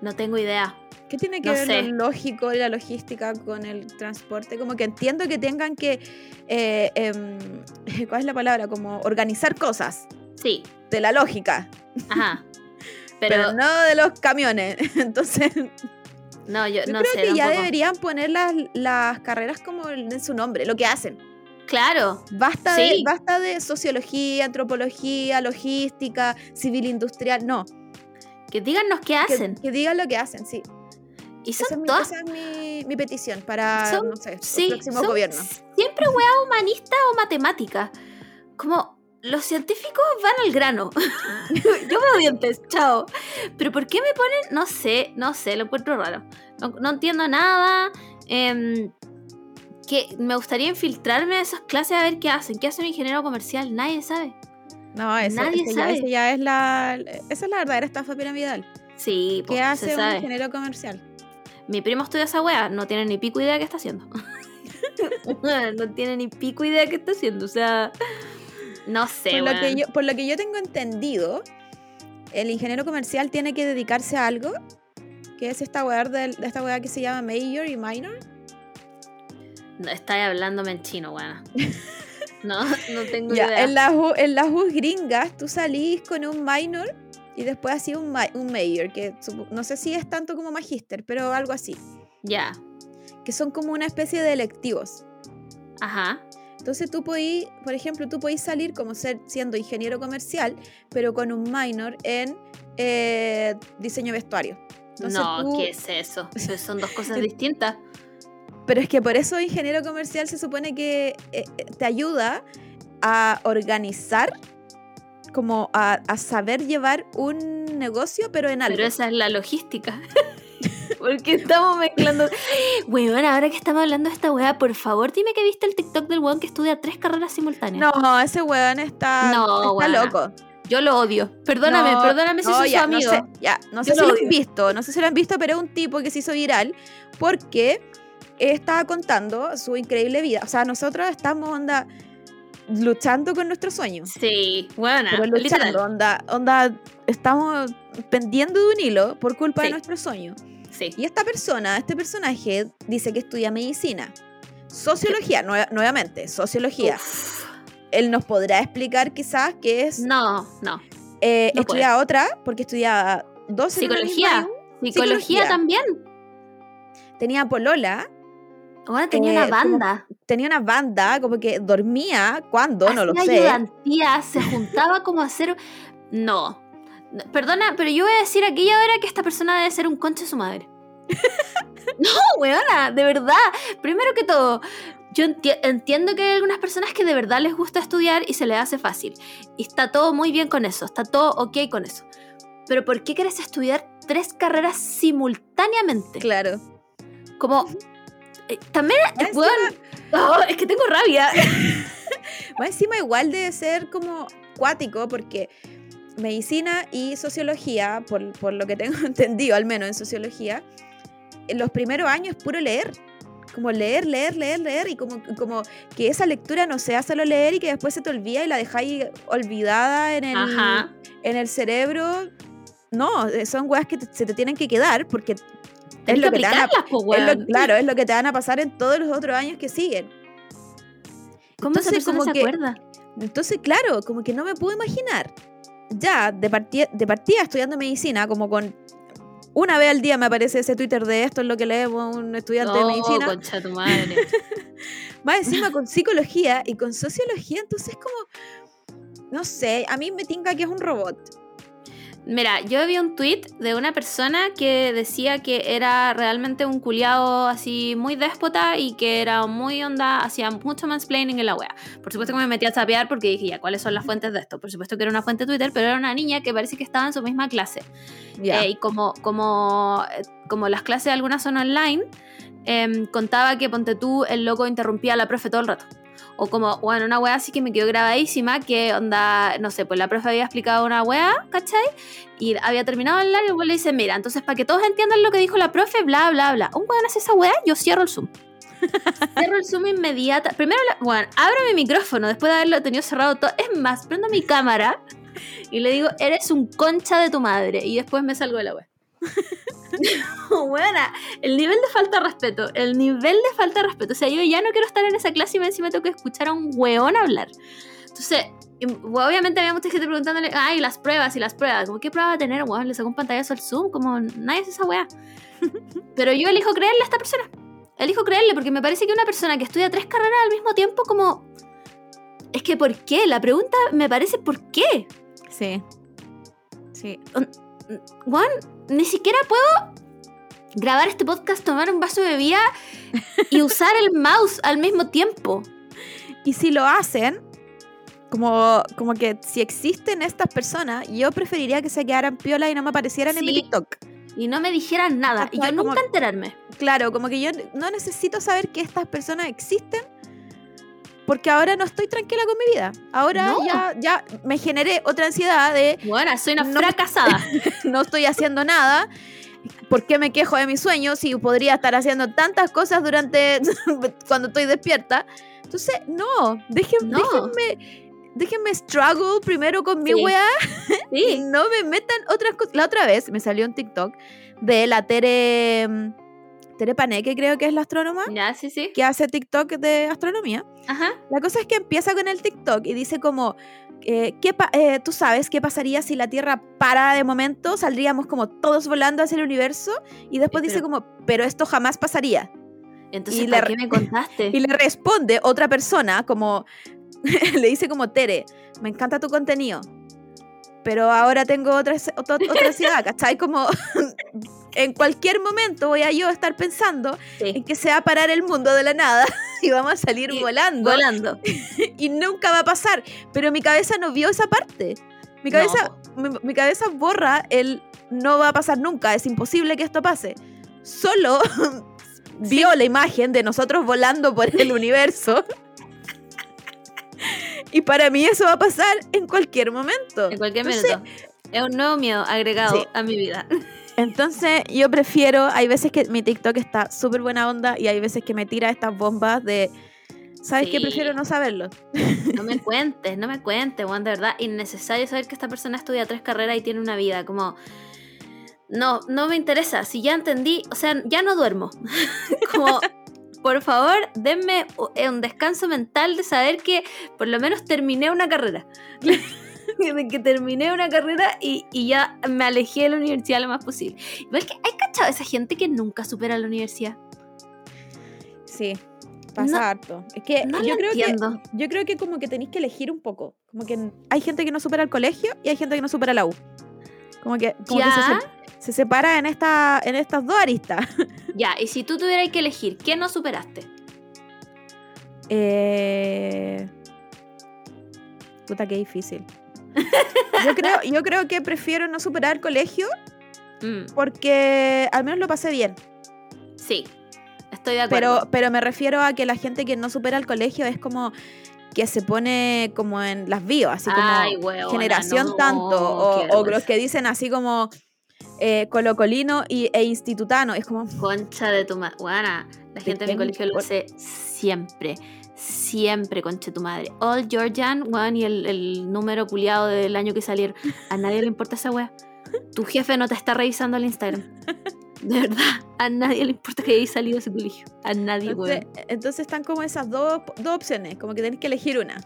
No tengo idea. ¿Qué tiene que No ver sé. lo lógico y la logística con el transporte? Como que entiendo que tengan que, eh, em, ¿cuál es la palabra? Como organizar cosas Sí, de la lógica, ajá. pero, Pero, no de los camiones. Entonces, no, yo, yo no creo sé. que ya deberían poner las, las carreras como en su nombre, lo que hacen. Claro, Basta, de, basta de sociología, antropología, logística, civil industrial, no. que díganos qué Que, hacen. que digan lo que hacen, sí. y Esa son es mi, todas. esa es mi, mi petición para, Son- no sé, Sí, el próximo son gobierno. Siempre weá humanista o matemática. Como los científicos van al grano. Yo veo dientes, chao. Pero ¿por qué me ponen? No sé, no sé, lo encuentro raro. No, no entiendo nada. em, que me gustaría infiltrarme a esas clases a ver qué hacen. ¿Qué hace un ingeniero comercial? Nadie sabe. No, eso, Nadie ese ya, sabe. ese ya es la, esa es la verdadera estafa piramidal. Sí, ¿Qué se hace un sabe. ingeniero comercial? Mi primo estudia esa wea, no tiene ni pico idea qué está haciendo. no tiene ni pico idea qué está haciendo. O sea, no sé, Por lo, que yo, por lo que yo tengo entendido, el ingeniero comercial tiene que dedicarse a algo, que es esta weá, de esta weá que se llama major y minor. No, estáis hablándome en chino, weón. No, no tengo Ya, idea. en las en las U gringas tú salís con un minor y después así un, ma- un major, que no sé si es tanto como magíster, pero algo así, Ya, que son como una especie de electivos. ajá. Entonces tú podís, por ejemplo, tú podís salir como ser, siendo ingeniero comercial, pero con un minor en eh, diseño vestuario. Entonces no, tú- ¿qué es? Eso Son dos cosas distintas. Pero es que por eso ingeniero comercial se supone que eh, eh, te ayuda a organizar como a, a saber llevar un negocio, pero en algo. Pero esa es la logística. Porque estamos mezclando. Weón, ahora que estamos hablando de esta weá, por favor, dime que viste el TikTok del weón que estudia tres carreras simultáneas. No, ese weón está, No, está weona. loco. Yo lo odio. Perdóname, No, perdóname si no, soy ya, su amigo. No sé, ya, no sé si lo lo han visto, no sé si lo han visto, pero es un tipo que se hizo viral porque estaba contando su increíble vida. O sea, nosotros estamos, onda, luchando con nuestros sueños. Sí, buena. Pero luchando, literal. onda, onda, estamos pendiendo de un hilo por culpa de Sí. nuestros sueños. Sí. Y esta persona, este personaje, dice que estudia medicina. Sociología, nue- nuevamente, sociología. Uf. Él nos podrá explicar quizás qué es. No, no. Eh, no estudia otra, porque estudia dos Psicología. Psicología, Psicología. también. Tenía polola, Bueno, tenía Eh, una como- banda. tenía una banda, como que dormía, cuando, no lo sé. ayudantía, se juntaba como a hacer. No. No, Perdona, pero yo voy a decir aquella hora que esta persona debe ser un conche su madre. no, weona, de verdad. Primero que todo, yo enti- entiendo que hay algunas personas que de verdad les gusta estudiar y se les hace fácil. Y está todo muy bien con eso, está todo ok con eso. Pero ¿por qué quieres estudiar tres carreras simultáneamente? Claro. Como. Eh, también. Weón, oh, es que tengo rabia. Más encima igual debe ser como cuático porque medicina y sociología, por, por lo que tengo entendido al menos en sociología, en los primeros años es puro leer. Como leer, leer, leer, leer y como, como que esa lectura no sea solo leer y que después se te olvida y la dejáis olvidada en el, Ajá. en el cerebro. No, eh, son weas que te- se te tienen que quedar porque es lo que que te van a po, es lo- claro, es lo que te van a pasar en todos los otros años que siguen. ¿Cómo esa Entonces, persona como se que- acuerda? Entonces, claro, como que no me puedo imaginar. Ya, de partida, de partida estudiando medicina, como con... Una vez al día me aparece ese Twitter de esto es lo que leemos un estudiante de No, medicina. concha tu madre. Más encima con psicología y con sociología, entonces como... No sé, a mí me tinca que es un robot. Mira, yo vi un tweet de una persona que decía que era realmente un culiado así muy déspota y que era muy onda, hacía mucho mansplaining en la wea. Por supuesto que me metí a sapear porque dije, ya, ¿cuáles son las fuentes de esto? Por supuesto que era una fuente de Twitter, pero era una niña que parece que estaba en su misma clase. Eh, y como, como, eh, como las clases algunas son online, em, contaba que ponte tú, el loco interrumpía a la profe todo el rato. O como, bueno, una wea así que me quedó grabadísima, que onda, no sé, pues la profe había explicado una wea, ¿cachai? Y había terminado el live y luego le dice, mira, entonces para que todos entiendan lo que dijo la profe, bla, bla, bla. Un weón hace esa wea, yo cierro el Zoom. cierro el Zoom inmediata. Primero, la- bueno, abro mi micrófono después de haberlo tenido cerrado todo. Es más, prendo mi cámara y le digo, eres un concha de tu madre. Y después me salgo de la web. Buena, el nivel de falta de respeto, el nivel de falta de respeto. O sea, yo ya no quiero estar en esa clase y me encima tengo que escuchar a un weón hablar. Entonces, obviamente había mucha gente preguntándole, ay, las pruebas y las pruebas. Como, ¿qué prueba va a tener, weón? Le sacó un pantallazo al Zoom, como nadie hace esa weá. Pero yo elijo creerle a esta persona. Elijo creerle porque me parece que una persona que estudia tres carreras al mismo tiempo, como. Es que, ¿por qué? La pregunta me parece, ¿por qué? Sí. Sí. Juan, ni siquiera puedo grabar este podcast, tomar un vaso de bebida y usar el mouse al mismo tiempo. Y si lo hacen, como, como que si existen estas personas, yo preferiría que se quedaran piola y no me aparecieran en mi. TikTok. Y no me dijeran nada. Y yo como- nunca enterarme. Claro, como que yo no necesito saber que estas personas existen porque ahora no estoy tranquila con mi vida. Ahora No. ya, ya me generé otra ansiedad de Bueno, soy una No. fracasada. no estoy haciendo nada. ¿Por qué me quejo de mis sueños si podría estar haciendo tantas cosas durante cuando estoy despierta? Entonces, no, No. déjenme, déjenme struggle primero con mi Sí. weá y Sí. no me metan otras cosas. La otra vez me salió un TikTok de la Tere, mm, Tere Paneque, creo que es la astrónoma, Ya, sí, sí. que hace TikTok de astronomía. Ajá. La cosa es que empieza con el TikTok y dice como, eh, ¿qué pa- eh, tú sabes qué pasaría si la Tierra para de momento, saldríamos como todos volando hacia el universo y después dice como, pero esto jamás pasaría. Entonces, Y ¿para le- qué me contaste? Y le responde otra persona como, le dice como, Tere, me encanta tu contenido, pero ahora tengo otra, otra, otra ciudad, ¿cachai? Como en cualquier momento voy a yo estar pensando en que se va a parar el mundo de la nada y vamos a salir Y volando Volando. y nunca va a pasar. Pero mi cabeza no vio esa parte. Mi cabeza, po. mi, mi cabeza borra el no va a pasar nunca, es imposible que esto pase. Solo vio la imagen de nosotros volando por el universo. y para mí eso va a pasar en cualquier momento. En cualquier Entonces, minuto. Es un nuevo miedo agregado Sí. a mi vida. Entonces yo prefiero, hay veces que mi TikTok está súper buena onda y hay veces que me tira estas bombas de, ¿sabes qué? Sí. Prefiero no saberlo. No me cuentes, no me cuentes, Juan, de verdad. Innecesario saber que esta persona estudia tres carreras y tiene una vida. Como. No, no me interesa. Si ya entendí, o sea, ya no duermo. Como. Por favor, denme un descanso mental de saber que por lo menos terminé una carrera. de que terminé una carrera y, y ya me alejé de la universidad lo más posible. Igual que hay cachado esa gente que nunca supera la universidad. Sí, pasa No- harto. Es que No yo creo que yo creo que como que tenéis que elegir un poco. Como que hay gente que no supera el colegio y hay gente que no supera la U. Como que, como que se separa en, esta, en estas dos aristas. Ya, y si tú tuvieras que elegir, ¿qué no superaste? Eh... Puta, qué difícil. Yo creo, yo creo que prefiero no superar el colegio Mm, porque al menos lo pasé bien. sí, estoy de acuerdo. Pero, pero me refiero a que la gente que no supera el colegio es como que se pone como en las bios, así como Ay, weona, generación no, tanto, o, los que dicen así como eh, colocolino y, e institutano. Es como, Concha de tu madre. la gente de mi colegio lo hace siempre. Siempre, concha de tu madre. All Georgian, weón, y el, el número culiado del año que salieron. A nadie le importa esa wea. Tu jefe no te está revisando el Instagram. De verdad, a nadie le importa que hayas salido de ese colegio. A nadie, entonces, weón. entonces están como esas dos, dos opciones, como que tenés que elegir una.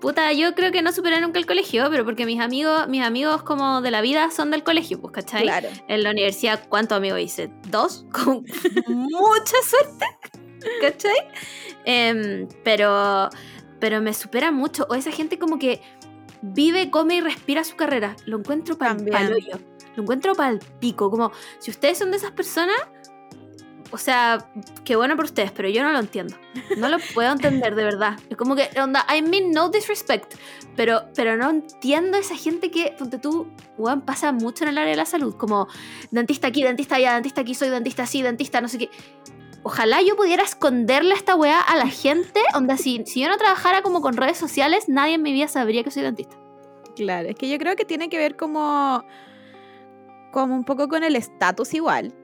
Puta, yo creo que no superé nunca el colegio, pero porque mis amigos, mis amigos como de la vida son del colegio, pues, ¿cachai? Claro. En la universidad, ¿cuántos amigos hice? ¿Dos? Con mucha suerte. ¿Cachai? Em, pero, pero me supera mucho. O esa gente como que vive, come y respira su carrera. Lo encuentro para También. Lo encuentro para el pico. Como, si ustedes son de esas personas, o sea, qué bueno por ustedes, pero yo no lo entiendo. No lo puedo entender, de verdad. Es como que, onda, I mean no disrespect, pero, pero no entiendo esa gente que, ponte tú, weón, pasa mucho en el área de la salud, como dentista aquí, dentista allá, dentista aquí, soy dentista así, dentista no sé qué. Ojalá yo pudiera esconderle esta weá a la gente, onda, si, si yo no trabajara como con redes sociales, nadie en mi vida sabría que soy dentista. Claro, es que yo creo que tiene que ver como, como un poco con el estatus igual.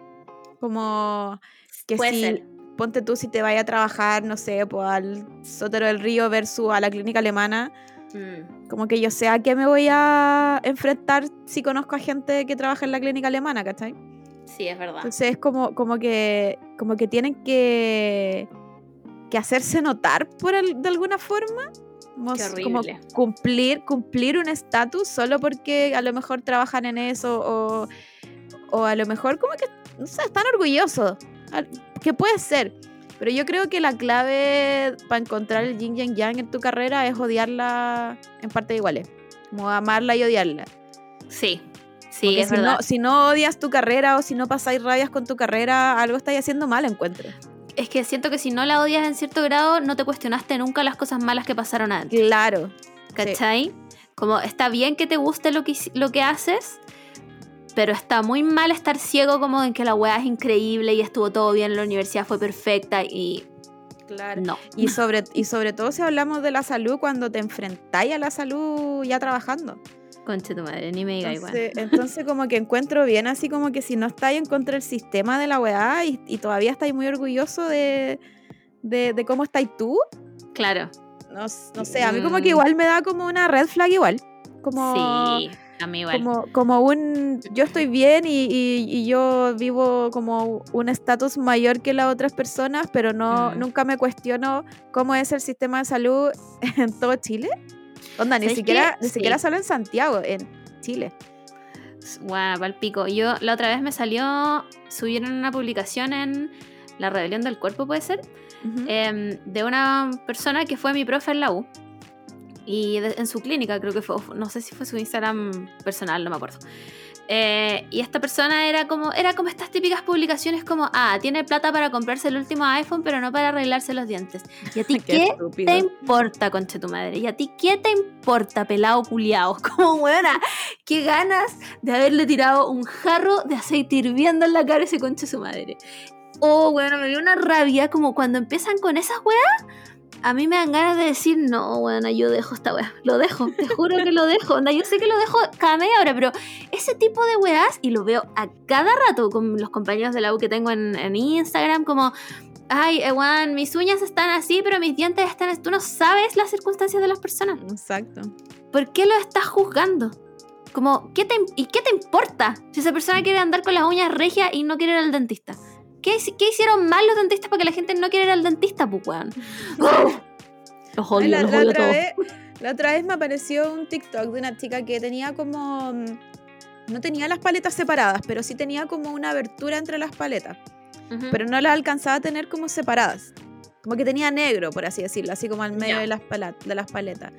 Como que Puede si, ser. ponte tú si te vaya a trabajar, no sé, pues al Sotero del Río versus a la clínica alemana, Mm, como que yo sé a qué me voy a enfrentar si conozco a gente que trabaja en la clínica alemana, ¿cachai? Sí, es verdad. Entonces es como, como que como que tienen que, que hacerse notar por al- de alguna forma. Como, cumplir, cumplir un estatus solo porque a lo mejor trabajan en eso o, o a lo mejor como que, no sé, están orgullosos. Que puede ser. Pero yo creo que la clave para encontrar el yin yang yang en tu carrera es odiarla en partes iguales. Como amarla y odiarla. Sí, sí, Porque es si verdad. no, si no odias tu carrera o si no pasáis rabias con tu carrera, algo estáis haciendo mal, encuentro. Es que siento que si no la odias en cierto grado, no te cuestionaste nunca las cosas malas que pasaron antes. Claro. ¿Cachai? Como está bien que te guste lo que, lo que haces, pero está muy mal estar ciego como en que la weá es increíble y estuvo todo bien, la universidad fue perfecta y Claro. no. Y sobre, y sobre todo si hablamos de la salud cuando te enfrentáis a la salud ya trabajando. Conche tu madre, ni me diga igual. Entonces, entonces como que encuentro bien así como que si no estáis en contra del sistema de la weá y, y todavía estáis muy orgulloso de, de, de cómo estáis tú, Claro. no, sé, a mí como Mm. que igual me da como una red flag igual. Como, Sí, a mí igual. como, como un yo estoy bien y, y- y yo vivo como un estatus mayor que las otras personas, pero no Mm. nunca me cuestiono cómo es el sistema de salud en todo Chile. Onda, ni ¿Sabes siquiera, ni Sí. siquiera solo en Santiago, en Chile. Guau, pa'l pico. Yo la otra vez me salió, subieron una publicación en La Rebelión del Cuerpo, puede ser, Ujú. em, de una persona que fue mi profe en la U. Y de- en su clínica, creo que fue, no sé si fue su Instagram personal, no me acuerdo. Eh, y esta persona era como, era como estas típicas publicaciones como, ah, tiene plata para comprarse el último iPhone, pero no para arreglarse los dientes. ¿Y a ti Qué te importa, conche tu madre? ¿Y a ti qué te importa, pelado culiao? Como, buena, qué ganas de haberle tirado un jarro de aceite hirviendo en la cara a ese conche su madre. Oh, bueno, me dio una rabia como cuando empiezan con esas weas. A mí me dan ganas de decir, no, bueno, yo dejo esta wea. Lo dejo, te juro que lo dejo. Onda, yo sé que lo dejo cada media hora, pero ese tipo de weas, y lo veo a cada rato con los compañeros de la U que tengo en, en Instagram, como, ay, eh, weón, mis uñas están así, pero mis dientes están así. Tú no sabes las circunstancias de las personas. Exacto. ¿Por qué lo estás juzgando? Como, ¿qué te, ¿y qué te importa si esa persona quiere andar con las uñas regias y no quiere ir al dentista? ¿Qué, hici- qué hicieron mal los dentistas para que la gente no quiera ir al dentista, pues, weón? Los odio, la, los la odio otra todos. vez, la otra vez me apareció un TikTok de una chica que tenía como. mm, No tenía las paletas separadas, pero sí tenía como una abertura entre las paletas. Pero no las alcanzaba a tener como separadas. Como que tenía negro, por así decirlo, así como al medio de las, de las paletas.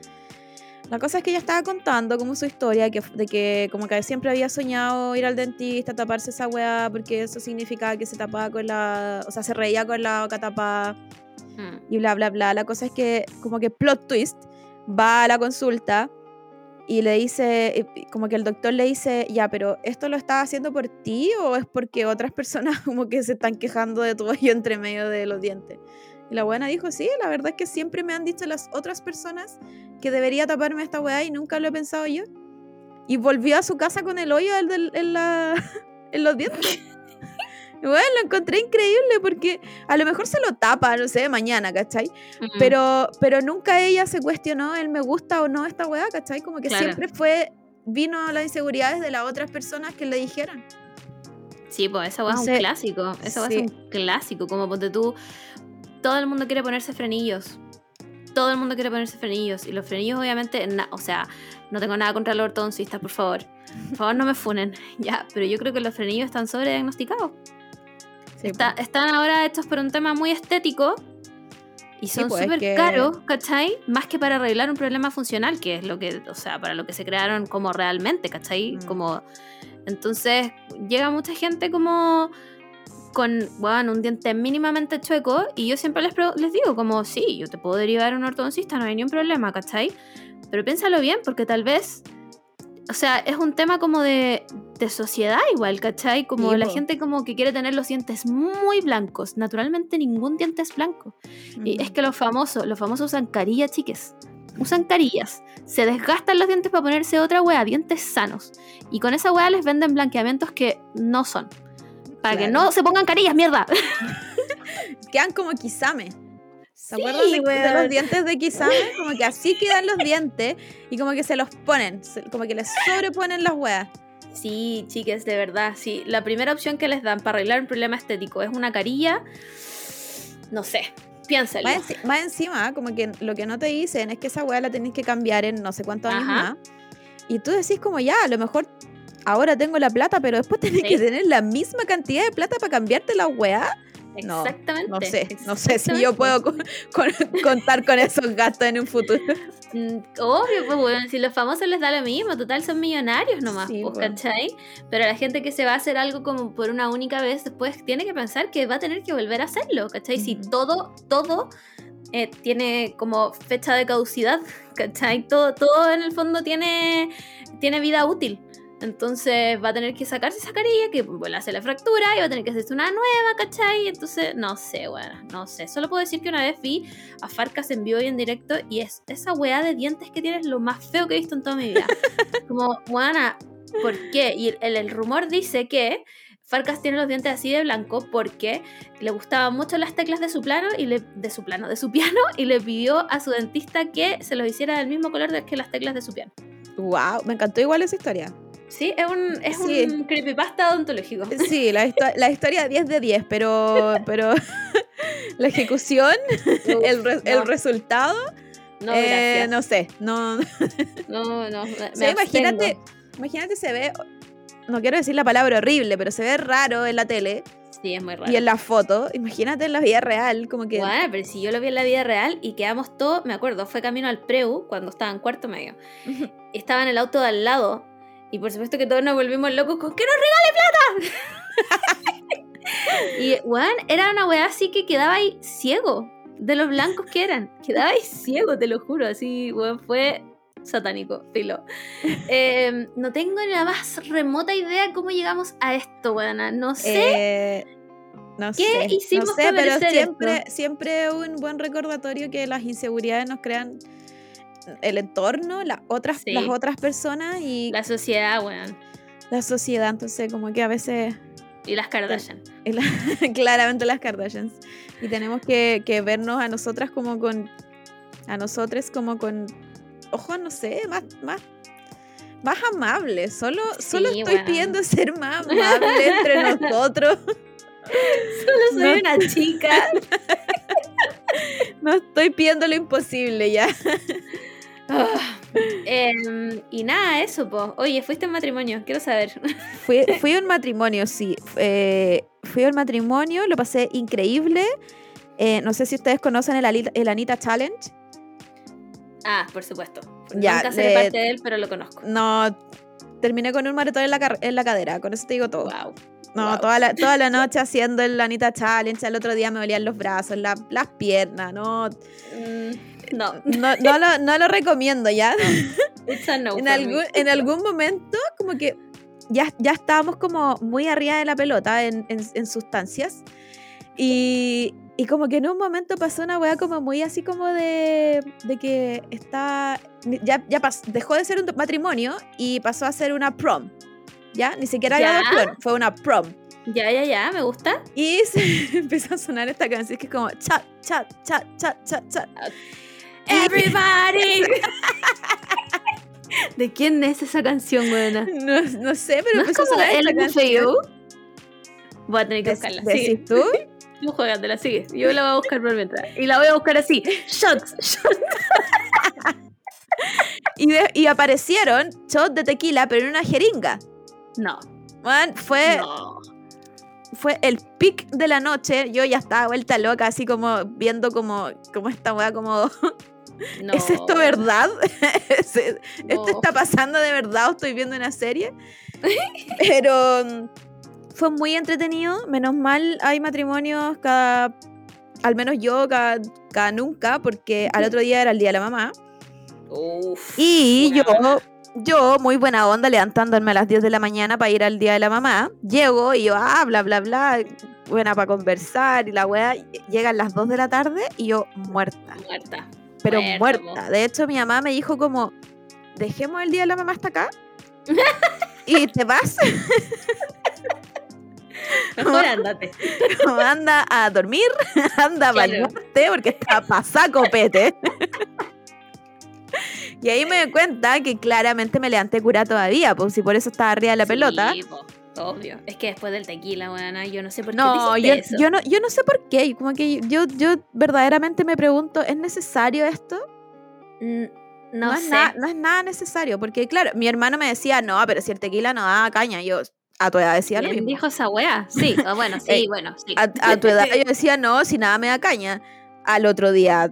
La cosa es que ella estaba contando como su historia, que, de que como que siempre había soñado ir al dentista, taparse esa weá, porque eso significaba que se tapaba con la... O sea, se reía con la boca tapada Mm. y bla, bla, bla. La cosa es que, como que plot twist, va a la consulta y le dice, como que el doctor le dice, ya, pero ¿esto lo estás haciendo por ti o es porque otras personas como que se están quejando de tu hoyo entre medio de los dientes? Y la buena dijo, sí, la verdad es que siempre me han dicho las otras personas que debería taparme esta weá y nunca lo he pensado yo. Y volvió a su casa con el hoyo del- del- en, la, en los dientes. Bueno, lo encontré increíble porque a lo mejor se lo tapa, no sé, mañana, ¿cachai? Mm. Pero, pero nunca ella se cuestionó el me gusta o no esta weá, ¿cachai? Como que Claro. siempre fue, vino las inseguridades de las otras personas que le dijeron. Sí, pues esa weá es un Entonces, clásico. Esa sí. es un clásico. Como ponte tú, todo el mundo quiere ponerse frenillos. Todo el mundo quiere ponerse frenillos. Y los frenillos, obviamente, na- o sea, no tengo nada contra los ortodoncistas, por favor. Por favor, no me funen. Ya, pero yo creo que los frenillos están sobrediagnosticados. Sí, Está- están ahora hechos por un tema muy estético. Y Sí, son pues, es súper que- caros, ¿cachai? Más que para arreglar un problema funcional, que es lo que, o sea, para lo que se crearon como realmente, ¿cachai? Mm. Como. Entonces, llega mucha gente como con, bueno, un diente mínimamente chueco y yo siempre les, les digo como, sí, yo te puedo derivar a un ortodoncista, no hay ningún problema, ¿cachai? Pero piénsalo bien porque tal vez, o sea, es un tema como de, de sociedad igual, ¿cachai? Como la gente como que quiere tener los dientes muy blancos. Naturalmente ningún diente es blanco. Y es que los famosos, los famosos usan carillas, chiques. Usan carillas. Se desgastan los dientes para ponerse otra wea, dientes sanos. Y con esa wea les venden blanqueamientos que no son. Para que no se pongan carillas, mierda. Quedan como Kisame. ¿Se Sí, acuerdan de, los dientes de Kisame? Como que así quedan los dientes y como que se los ponen, como que les sobreponen las weas. Sí, chiques, de verdad, sí. La primera opción que les dan para arreglar un problema estético es una carilla. No sé, piénsalo. Más, enci- más encima, como que lo que no te dicen es que esa wea la tenés que cambiar en no sé cuántos años más. Y tú decís como ya, a lo mejor ahora tengo la plata, pero después tenés Sí. que tener la misma cantidad de plata para cambiarte la wea. no, Exactamente. No sé, no sé si yo puedo con- con- contar con esos gastos en un futuro. Mm, Obvio, pues bueno, si los famosos les da lo mismo, total son millonarios nomás, Sí, pues, pues. ¿cachai? Pero la gente que se va a hacer algo como por una única vez, después tiene que pensar que va a tener que volver a hacerlo, ¿cachai? Si todo, todo eh, tiene como fecha de caducidad, ¿cachai? Todo, todo en el fondo tiene, tiene vida útil. Entonces va a tener que sacarse esa carilla que vuelve a hacer la fractura y va a tener que hacerse una nueva, ¿cachai? Entonces, no sé, bueno, no sé. Solo puedo decir que una vez vi a Farcas en vivo y en directo y es esa weá de dientes que tienes lo más feo que he visto en toda mi vida. Como, weana, ¿por qué? Y el, el rumor dice que Farcas tiene los dientes así de blanco porque le gustaban mucho las teclas de su plano y le, de su plano, de su piano y le pidió a su dentista que se los hiciera del mismo color que las teclas de su piano. Wow, me encantó igual esa historia. Sí, es un, es Sí. un creepypasta odontológico. Sí, la, histo- la historia 10 de 10, pero, pero la ejecución, el, re- el no. resultado, No, eh, no sé, no, No, no. me O sea, imagínate, imagínate se ve, no quiero decir la palabra horrible, pero se ve raro en la tele Sí, es muy raro. y en la foto. Imagínate en la vida real, como que... Bueno, pero si yo lo vi en la vida real y quedamos todos, me acuerdo, fue camino al Preu cuando estaba en cuarto medio. Estaba en el auto de al lado Y por supuesto que todos nos volvimos locos con ¡que nos regale plata! y, weón, era una weá así que quedaba ahí ciego de los blancos que eran. Quedaba ahí ciego, te lo juro. Así, weón, fue satánico, filo. Eh, no tengo ni la más remota idea cómo llegamos a esto, weón. No sé. Eh, no ¿Qué sé, hicimos no sé, para pero merecer siempre, esto? siempre un buen recordatorio que las inseguridades nos crean el entorno, las otras, Sí. las otras personas y la, La sociedad, weón. sociedad. Entonces, como que a veces, Y las Kardashian. el- claramente las Kardashians. Y tenemos que, que vernos a nosotras como con, a nosotros como con, ojo, no sé, más, más, más amables. Solo, solo Sí, estoy weón. pidiendo ser más amable entre nosotros. Solo soy No. una chica. No estoy pidiendo lo imposible ya. Em, y nada, eso, po. Oye, fuiste en matrimonio, quiero saber. Fui, fui a un matrimonio, sí. Eh, fui a un matrimonio, lo pasé increíble. Eh, no sé si ustedes conocen el, Anita Challenge. Ah, por supuesto. Ya, Nunca seré parte de él, pero lo conozco. No, terminé con un maratón en la, en la cadera, con eso te digo todo. Wow. No, wow. toda, la, toda la noche haciendo el Anita Challenge. Al otro día me dolían los brazos, la- las piernas. No, Mm, no, no, no lo, no lo recomiendo ya. it's a no en, algún, en algún momento, como que ya, ya estábamos como muy arriba de la pelota en, en- en sustancias. Y, y como que en un momento pasó una weá como muy así como de, de que está. Ya, ya pas- dejó de ser un matrimonio y pasó a ser una prom. ¿Ya? Ni siquiera era ¿Ya? adopción, fue una prom. Ya, ya, ya, me gusta. Y se empezó a sonar esta canción que es como chat, chat, chat, chat, chat, chat. Everybody. ¿De quién es esa canción, buena? No, no sé, pero ¿No es empezó a como el canción. Voy a tener que buscarla. ¿Decís tú? Tú juegatela, sigue. Yo la voy a buscar por mientras. Y la voy a buscar así. Shots, shots. Y, de- y aparecieron shots de tequila, pero en una jeringa. No. Man, fue, No. fue el pic de la noche. Yo ya estaba vuelta loca, así como viendo como, como esta weá, como, no. ¿es esto verdad? ¿Es- ¿Esto No. está pasando de verdad o estoy viendo una serie? Pero mm, fue muy entretenido. Menos mal hay matrimonios cada, al menos yo, cada, cada nunca, porque al otro día era el día de la mamá. Uf. Y yo, yo, muy buena onda, levantándome a las 10 de la mañana para ir al día de la mamá. Llego y yo, ah, bla, bla, bla, buena para conversar y la weá. Llegan las 2 de la tarde y yo muerta, Muerta. Pero Muerta. De hecho, mi mamá me dijo como, dejemos el día de la mamá hasta acá y te vas, Mejor anda a dormir, anda a Claro. bañarte porque está pasá copete. Y ahí me doy cuenta que claramente me levanté cura todavía, pues si por eso estaba arriba de la pelota. Sí, po, obvio. Es que después del tequila, weona, yo no sé por qué No, te yo, eso. yo no, yo no sé por qué. Como que yo, yo verdaderamente me pregunto, ¿es necesario esto? Mm, no, es sé. na- no es nada necesario. Porque, claro, mi hermano me decía, no, pero si el tequila no da caña. Yo a tu edad decía lo ¿Quién mismo. dijo esa wea? Sí, ah, bueno, sí, Eh, bueno, sí. A, a tu edad yo decía, no, si nada me da caña. Al otro día,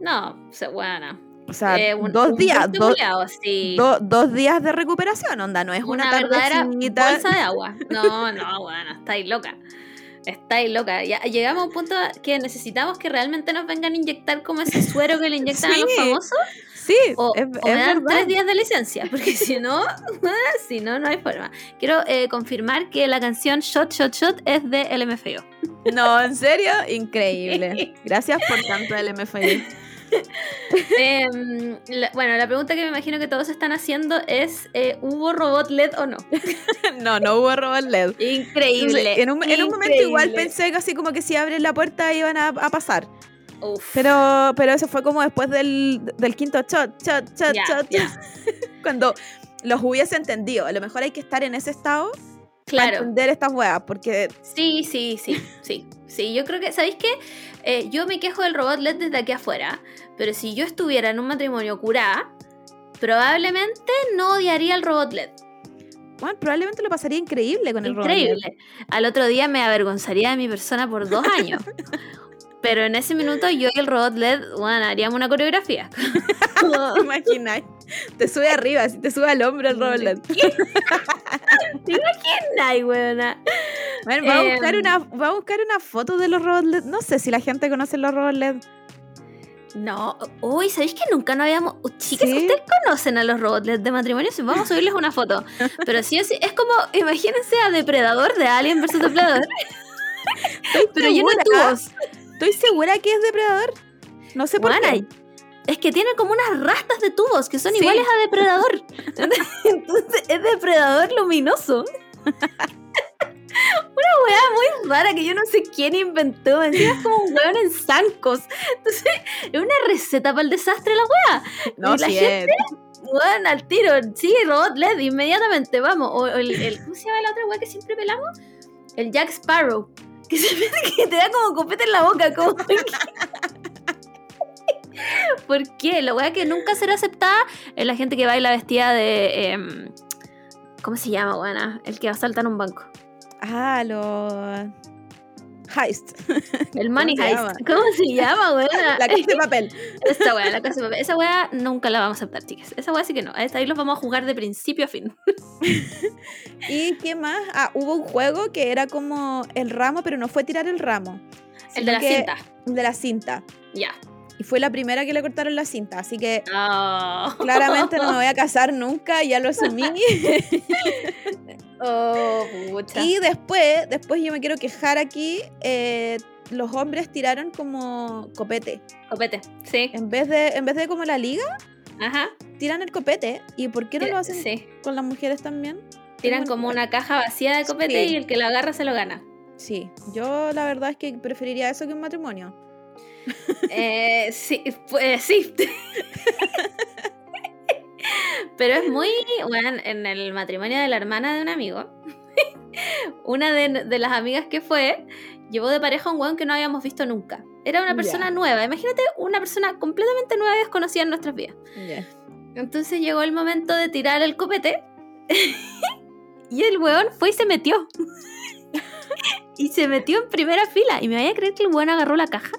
No, se buena. O sea, Eh, un- dos un días, dos, culiao, sí. do- dos días de recuperación, onda, no es una, una verdadera tardecita. bolsa de agua. No, no, bueno, estáis loca. Estáis loca. Ya llegamos a un punto que necesitamos que realmente nos vengan a inyectar como ese suero que le inyectan a los famosos. Sí, O, es, o es me dan verdad. tres días de licencia, porque si no, si no, no hay forma. Quiero eh, confirmar que la canción Shot, Shot, Shot es de LMFAO. No, en serio, increíble. Gracias por tanto el Em, la- bueno, la pregunta que me imagino que todos están haciendo es: eh, ¿hubo robot LED o no? No, no hubo robot LED. Increíble. En un, en un momento igual increíble. pensé que así como que si abren la puerta iban a, a pasar. Uf, Pero, pero eso fue como después del, del quinto shot, shot, shot, ya, shot. ya. Cuando los hubiese entendido. A lo mejor hay que estar en ese estado para Claro. entender estas weas. Porque Sí, sí, sí, sí. Sí, yo creo que, ¿sabéis qué? Eh, yo me quejo del robot LED desde aquí afuera, pero si yo estuviera en un matrimonio curada, probablemente no odiaría el robot LED. bueno, probablemente lo pasaría increíble con el robot LED. Increíble. Al otro día me avergonzaría de mi persona por dos años. Pero en ese minuto yo y el robot LED, bueno, haríamos una coreografía. ¿Te imaginas? Te sube arriba, así te sube al hombro el robot LED. ¿Te imaginas, weona? Bueno, va, a buscar Em. una, va a buscar una foto de los robots LED. No sé si la gente conoce los robots LED. No, uy, ¿sabéis que nunca no habíamos... Chicas, Sí. ¿ustedes conocen a los robots LED de matrimonio? Vamos a subirles una foto. Pero sí, es, es como, imagínense a Depredador de Alien vs Depredador, pero lleno de tubos. Estoy segura que es depredador. No sé por qué. Es que tiene como unas rastas de tubos que son Sí. iguales a Depredador. Entonces es Depredador luminoso. Una weá muy rara que yo no sé quién inventó. Encima es como un weón en zancos. Entonces es una receta para el desastre la weá. No, Y la sí gente-. Weón, al tiro. Sí, robot LED, inmediatamente, vamos. O, o el, el- ¿Cómo se llama la otra weá que siempre pelamos? El Jack Sparrow. Que, se, que te da como copete en la boca. Como, ¿Por qué? La weá que nunca será aceptada es la gente que baila vestida de. em, ¿Cómo se llama, weona? El que va a saltar un banco. Ah, los. Heist. El Money Heist. llama? ¿Cómo se llama, weona? La casa de papel. Esa weá, la casa de papel. Esa weá nunca la vamos a aceptar, chicas. Esa weá sí que no. Ahí los vamos a jugar de principio a fin. ¿Y qué más? Ah, hubo un juego que era como el ramo, pero no fue tirar el ramo. El de la que- cinta. De la cinta. Ya. Y fue la primera que le cortaron la cinta, así que Oh. claramente no me voy a casar nunca, ya lo asumí. Oh, pucha. y después, después yo me quiero quejar aquí, eh, los hombres tiraron como copete. Copete. Sí. En vez de, en vez de como la liga, Ajá. tiran el copete. ¿Y por qué no lo hacen Sí. con las mujeres también? Tiran como un- una caja vacía de copete Sí. y el que lo agarra se lo gana. Sí, yo la verdad es que preferiría eso que un matrimonio. Eh, sí, pues sí. Pero es muy. Bueno, en el matrimonio de la hermana de un amigo, una de, de las amigas que fue, llevó de pareja a un weón que no habíamos visto nunca. Era una persona nueva. Imagínate una persona completamente nueva y desconocida en nuestras vidas. Entonces llegó el momento de tirar el copete. y el weón fue y se metió. y se metió en primera fila. Y me vaya a creer que el weón agarró la caja.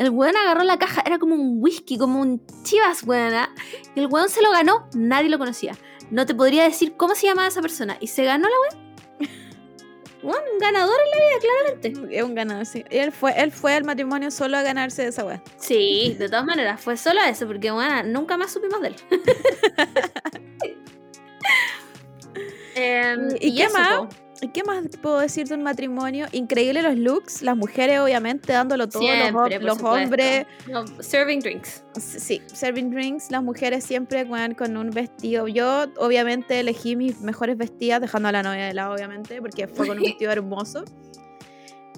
El weón agarró la caja, era como un whisky, como un chivas, weona. Y el weón se lo ganó, nadie lo conocía. No te podría decir cómo se llamaba esa persona. Y se ganó la weón. Weón, un ganador en la vida, claramente. Es un ganador, sí. Él fue, él fue al matrimonio solo a ganarse de esa weá. Sí, de todas maneras, fue solo eso, porque bueno, nunca más supimos de él. Em, ¿Y qué eso, más? po. ¿Y qué más puedo decir de un matrimonio? Increíble los looks, las mujeres obviamente dándolo todo, los, Siempre, hombres, No, serving drinks. sí, serving drinks, las mujeres siempre weón, con un vestido. Yo obviamente elegí mis mejores vestidas, dejando a la novia de lado obviamente, porque fue con un vestido hermoso.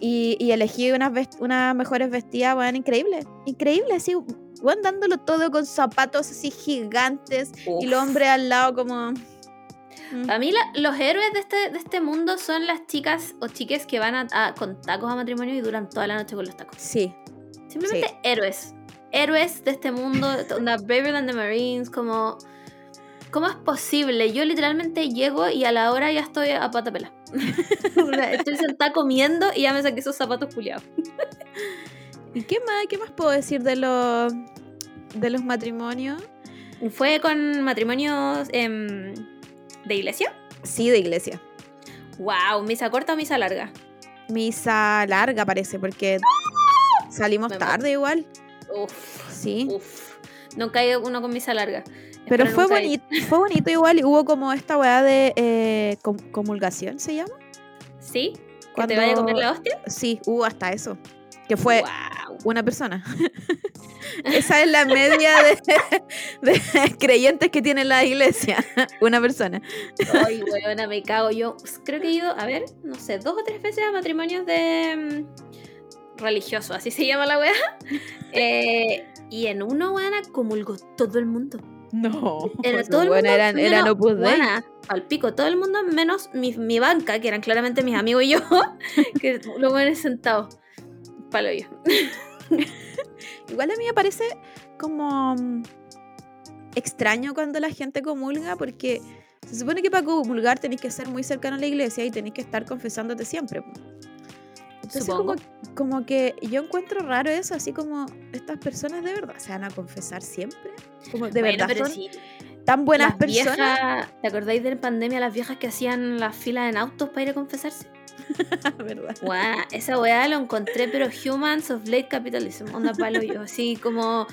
Y, y elegí unas, unas mejores vestidas, weón, increíble, increíble, así, weón, dándolo todo con zapatos así gigantes y el hombre al lado como... mm. Para mí la- los héroes de este, de este mundo son las chicas o chiques que van a, a- con tacos a matrimonio y duran toda la noche con los tacos. Sí, Simplemente héroes. Héroes de este mundo, onda Braver than the Marines, como... ¿Cómo es posible? Yo literalmente llego y a la hora ya estoy a pata pela. Estoy sentada comiendo y ya me saqué esos zapatos culiados. ¿Y qué más, qué más puedo decir de los de los matrimonios? Fue con matrimonios em, de iglesia. Sí, de iglesia. Wow, misa corta o misa larga. Misa larga parece, porque salimos Me tarde igual. Uf, Sí. uf. Nunca ido uno con misa larga. Pero Espero fue ir. bonito, fue bonito igual hubo como esta weá de eh, com- comulgación, ¿se llama? ¿Sí? ¿Que te vaya a comer la hostia? Sí, hubo hasta eso. Que fue Wow. Una persona. Esa es la media de, de creyentes que tiene la iglesia. una persona. Ay, weona, me cago. Yo creo que he ido, a ver, no sé, dos o tres veces a matrimonios de mm, religiosos, así se llama la wea. Eh, y en uno, weona, comulgó todo el mundo. No. Era todo el bueno, mundo. eran, eran menos- Opus Dei. al pico, todo el mundo menos mi, mi banca, que eran claramente mis amigos y yo, que los buenos sentados. Palo yo. Igual a mí me parece como mm, extraño cuando la gente comulga porque se supone que para comulgar tenéis que ser muy cercano a la iglesia y tenéis que estar confesándote siempre. Entonces como, como que yo encuentro raro eso, así como estas personas de verdad se van a confesar siempre. Como de Bueno, verdad son sí, tan buenas las personas. viejas- ¿Te acordáis de la pandemia las viejas que hacían las filas en autos para ir a confesarse? ¿verdad? Esa weá lo encontré, pero Humans of Late Capitalism, onda palo yo, así como,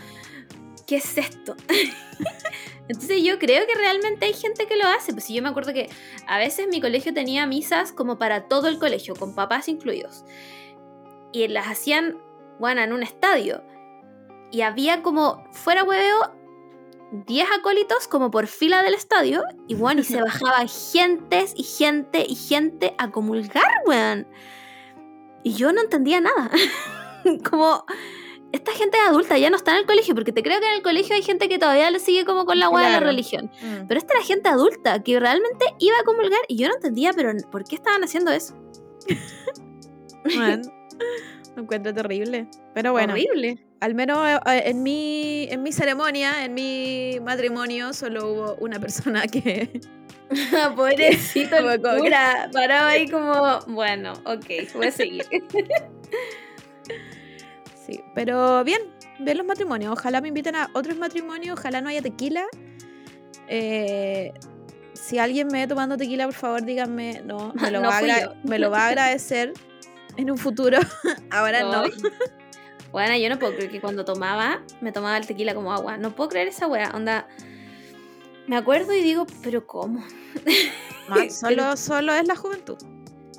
¿qué es esto? Entonces yo creo que realmente hay gente que lo hace, pues si yo me acuerdo que a veces mi colegio tenía misas como para todo el colegio, con papás incluidos, y las hacían, bueno, en un estadio, y había como, fuera hueveo, 10 acólitos como por fila del estadio, y bueno, y se bajaban gentes y gente y gente a comulgar, weón. Y yo no entendía nada. como, esta gente es adulta, ya no está en el colegio, porque te creo que en el colegio hay gente que todavía le sigue como con la weá de la religión. Mm. Pero esta era gente adulta que realmente iba a comulgar y yo no entendía, pero ¿por qué estaban haciendo eso? Man, lo encuentro terrible. Pero bueno, Horrible. Al menos eh, en mi, en mi ceremonia, en mi matrimonio, solo hubo una persona que... Pobrecito Como- el cura. Paraba ahí como, bueno, ok, voy a seguir. Sí, pero bien, bien los matrimonios. Ojalá me inviten a otros matrimonios, ojalá no haya tequila. Eh, si alguien me ve tomando tequila, por favor, díganme, no, me lo, No va, a me lo va a agradecer en un futuro. Ahora no. Bueno, yo no puedo creer que cuando tomaba, me tomaba el tequila como agua. No puedo creer esa wea. Onda. Me acuerdo y digo, ¿pero cómo? Solo, solo es la juventud.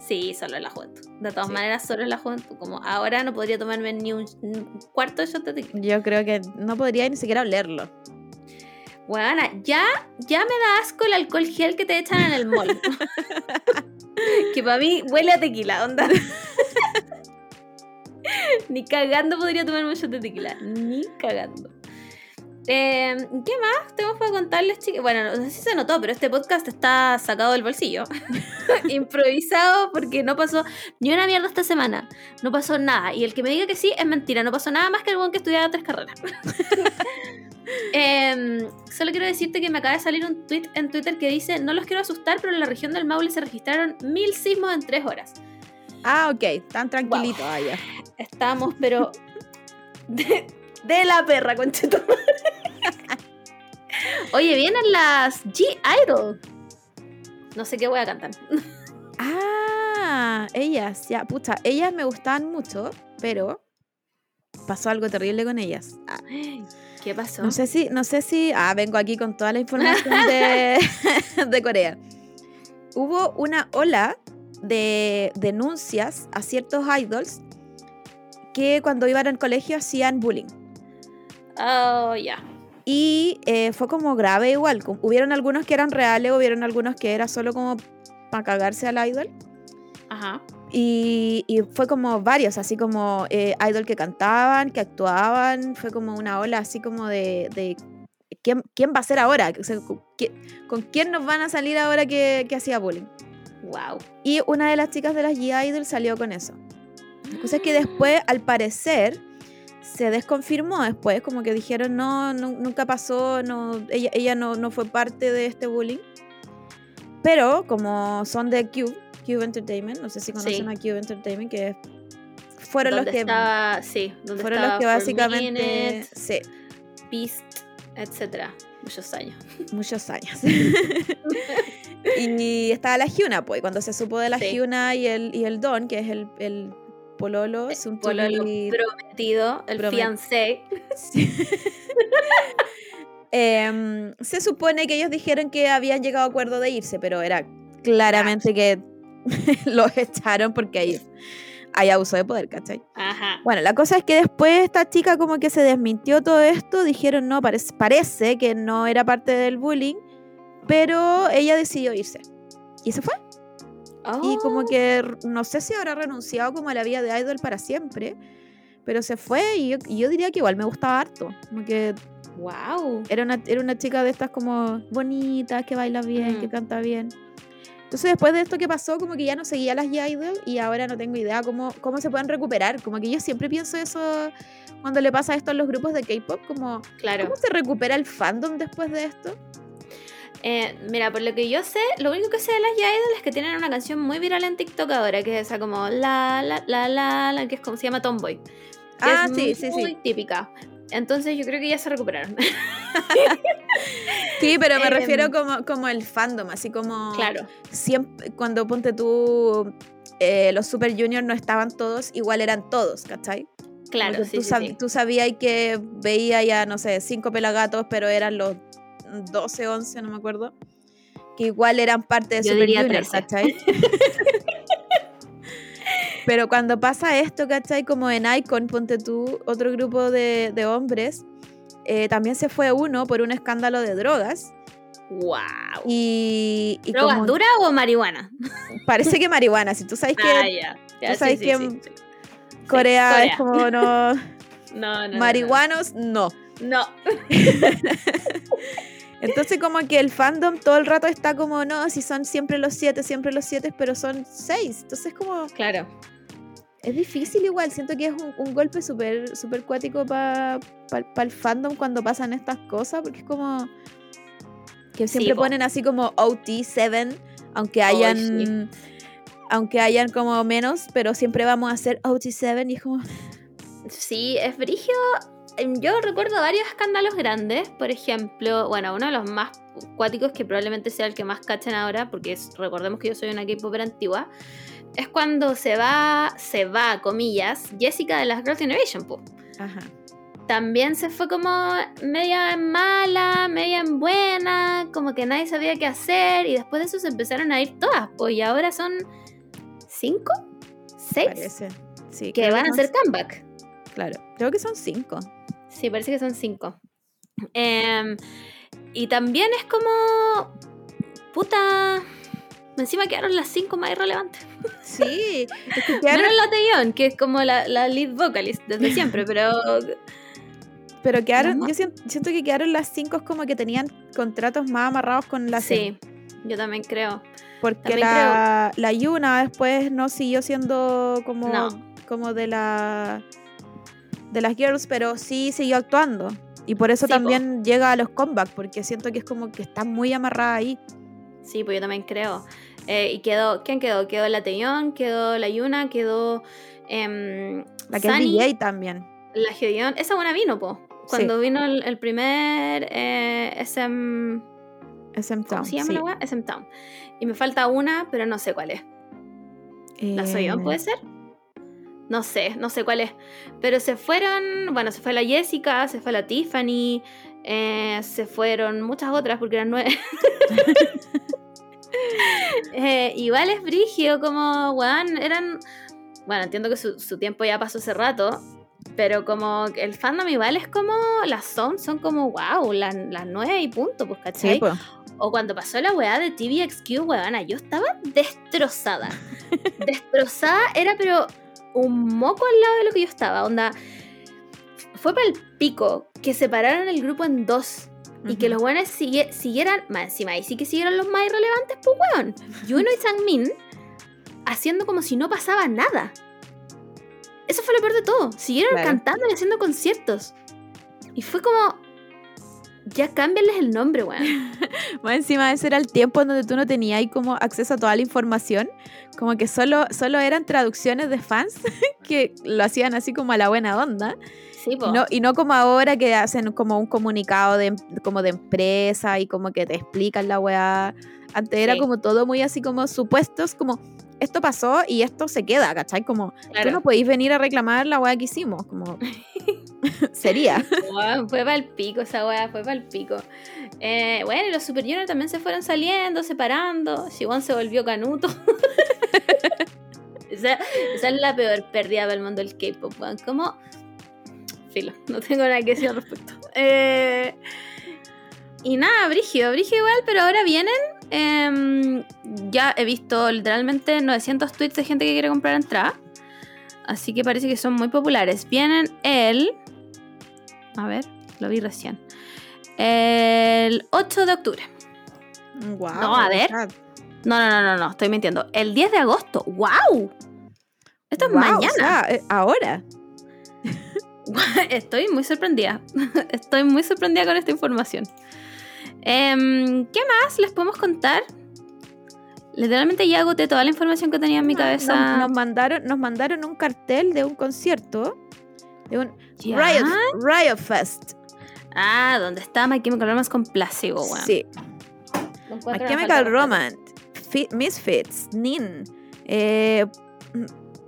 Sí, solo en la juventud. De todas Sí. maneras, solo en la juventud. Como ahora no podría tomarme ni un, un cuarto de shot de tequila. Yo creo que no podría ni siquiera olerlo. Bueno, ya, ya me da asco el alcohol gel que te echan en el mall. que para mí huele a tequila, onda. Ni cagando podría tomar un shot de tequila. Ni cagando. Eh, ¿Qué más tenemos para contarles, chicos? Bueno, no sé si se notó, pero este podcast está sacado del bolsillo. Improvisado porque no pasó ni una mierda esta semana. No pasó nada. Y el que me diga que sí es mentira. No pasó nada más que algún que estudiaba tres carreras. Em, solo quiero decirte que me acaba de salir un tweet en Twitter que dice: No los quiero asustar, pero en la región del Maule se registraron mil sismos en tres horas. Ah, ok, tan tranquilito. Ah, ya. Estamos, pero. De, de la perra, concheto. Oye, vienen las G Idol. No sé qué voy a cantar. Ah, ellas, ya, pucha, ellas me gustaban mucho, pero pasó algo terrible con ellas. Ah, ¿Qué pasó? No sé si, no sé si, ah, vengo aquí con toda la información de, de Corea. Hubo una ola de denuncias a ciertos idols que cuando iban al colegio hacían bullying. Oh, ya. Y eh, fue como grave igual. Hubieron algunos que eran reales, hubieron algunos que era solo como para cagarse al idol. Ajá. Y, y fue como varios, así como eh, idol que cantaban, que actuaban, fue como una ola así como de, de ¿quién, quién va a ser ahora? O sea, ¿con, quién, con quién nos van a salir ahora que, que hacía bullying? Wow. Y una de las chicas de las G-Idol salió con eso. La cosa es que después, al parecer, se desconfirmó después, como que dijeron, no, nu- nunca pasó, no, ella, ella no, no fue parte de este bullying. Pero como son de Cube, Cube Entertainment, no sé si conocen Sí. a Cube Entertainment, que fueron los ¿Dónde que, estaba- sí, donde fueron los que básicamente... Minute, Sí, Beast, etcétera. Muchos años. muchos años. y estaba la Hyuna, pues, cuando se supo de la Sí. Hyuna y el, y el Don, que es el, el pololo, es un Pololo prometido, el Promet- fiancé. Sí. Em, se supone que ellos dijeron que habían llegado a acuerdo de irse, pero era claramente que los echaron porque hay, hay abuso de poder, ¿cachai? Ajá. Bueno, la cosa es que después esta chica como que se desmintió todo esto, dijeron no, parece, parece que no era parte del bullying, pero ella decidió irse. Y se fue. Y como Oh, que no sé si habrá renunciado como a la vida de idol para siempre, pero se fue y yo, y yo diría que igual me gustaba harto. Como que Wow. era una, era una chica de estas como bonitas, que baila bien, que Ujú. canta bien. Entonces después de esto que pasó, como que ya no seguía las G-Idol y ahora no tengo idea cómo, cómo se pueden recuperar. Como que yo siempre pienso eso cuando le pasa esto a los grupos de K-Pop, como Claro. ¿cómo se recupera el fandom después de esto? Eh, mira, por lo que yo sé, lo único que sé de las Idol es que tienen una canción muy viral en TikTok ahora, que es esa como la, la, la, la, la que es como se llama Tomboy. que Ah, es sí, muy, sí, muy sí. típica. Entonces yo creo que ya se recuperaron. Sí, pero me Em, refiero como, como el fandom, así como claro. siempre, cuando ponte tú, eh, los Super Junior no estaban todos, igual eran todos, ¿cachai? Claro, sí, tú, sí, sab- sí. tú sabías que veía ya, no sé, cinco pelagatos, pero eran los 12, 11, no me acuerdo. Que igual eran parte de Yo Super Junior, 13. ¿cachai? pero cuando pasa esto, ¿cachai? Como en Icon, ponte tú, otro grupo de, de hombres, eh, también se fue uno por un escándalo de drogas. ¡Wow! Y, y ¿Drogas como- duras o marihuana? parece que marihuana, si tú sabes que Ah, tú sabes sí, que sí, sí. Corea, Corea. es como no, No, no, no, marihuanos, no. No. Entonces como que el fandom todo el rato está como, no, si son siempre los siete, siempre los siete, pero son seis. Entonces como, Claro. Es difícil igual, siento que es un, un golpe súper super cuático para el fandom cuando pasan estas cosas, porque es como que siempre po. ponen así como OT7, aunque Ay, hayan... Aunque hayan como menos, pero siempre vamos a hacer OT7 y es como... Sí, es brigio. Em, Yo recuerdo varios escándalos grandes. Por ejemplo, bueno, uno de los más cuáticos, que probablemente sea el que más cachen ahora, porque es- recordemos que yo soy una K-Popper antigua, es cuando se va, se va, comillas, Jessica de las Girls' Generation, po. Ajá. También se fue como media en mala, media en buena, como que nadie sabía qué hacer, y después de eso se empezaron a ir todas, pues, y ahora son cinco, seis, Parece. Sí, que van a hacer comeback. Claro, creo que son cinco. Sí, parece que son cinco. Em, y también es como. Puta. Encima quedaron las cinco más irrelevantes. Sí, es que quedaron- Menos la Taeyeon, que es como la, la lead vocalist desde siempre, pero. pero quedaron, yo siento, siento que quedaron las cinco como que tenían contratos más amarrados con la sí, yo también creo. Porque también la, la Yuna después no siguió siendo como, No. como de la de las girls, pero sí siguió actuando. Y por eso Sí, po. también llega a los comebacks, porque siento que es como que está muy amarrada ahí. Sí, pues yo también creo. Eh, y quedó. ¿Quién quedó? Quedó la Taeyeon, quedó la Yuna, quedó. em, La que Sunny, es DJ también. La Hyoyeon. Esa buena vino, po. Cuando vino el, el primer eh, SM. SM ¿Cómo Town. se llama sí. la weá? SM Town. Y me falta una, pero no sé cuál es. ¿La Soyeon Eh, puede ser? No sé, no sé cuál es. Pero se fueron, bueno, se fue la Jessica, se fue la Tiffany, eh, se fueron muchas otras porque eran nueve. Eh, igual es brigio, como, weón, eran... Bueno, entiendo que su, su tiempo ya pasó hace rato, pero como el fandom igual es como, las son, son como, wow, las, las nueve y punto, pues, ¿cachai? Sí, pues. O cuando pasó la weá de TVXQ, weona, yo estaba destrozada. destrozada era pero un moco al lado de lo que yo estaba. Onda, fue para el pico que separaron el grupo en dos. Y que los sigue- siguieran, más encima, y sí que siguieron los más irrelevantes, pues weón. Yuno y Changmin haciendo como si no pasaba nada. Eso fue lo peor de todo. Siguieron Claro. cantando y haciendo conciertos. Y fue como. Ya cámbienles el nombre, weón. Más encima ese era el tiempo en donde tú no tenías como acceso a toda la información, como que solo, solo eran traducciones de fans que lo hacían así como a la buena onda, Sí, no, y no como ahora que hacen como un comunicado de, como de empresa y como que te explican la weá. Antes era como todo muy así como supuestos, como esto pasó y esto se queda, ¿cachai? Como tú Claro. no podéis venir a reclamar la weá que hicimos, como sería. Fue para el pico esa weá, fue para el pico. Eh, bueno, los Super Junior también se fueron saliendo, separando. Shibon se volvió canuto. esa, esa es la peor pérdida del mundo del K-pop, weón. Filo, no tengo nada que decir al respecto. Eh, y nada, Brigio, Brigio igual, pero ahora vienen. em, ya he visto literalmente 900 tweets de gente que quiere comprar entrada. Así que parece que son muy populares. Vienen el. A ver, lo vi recién. El 8 de octubre. Wow, No, a ver. No, no, no, no, no, estoy mintiendo. El 10 de agosto. ¡Wow! Esto es mañana. ahora. Estoy muy sorprendida. Estoy muy sorprendida con esta información. Em, ¿Qué más les podemos contar? Literalmente ya agoté toda la información que tenía en mi Nos- cabeza. Nos, mandaron, nos mandaron un cartel de un concierto. De un ¿Ya? Riot, Riot Fest. Ah, donde está My Chemical Romance con placebo, weón. Sí. My Chemical. Romance, Fi- Misfits, Nin. eh,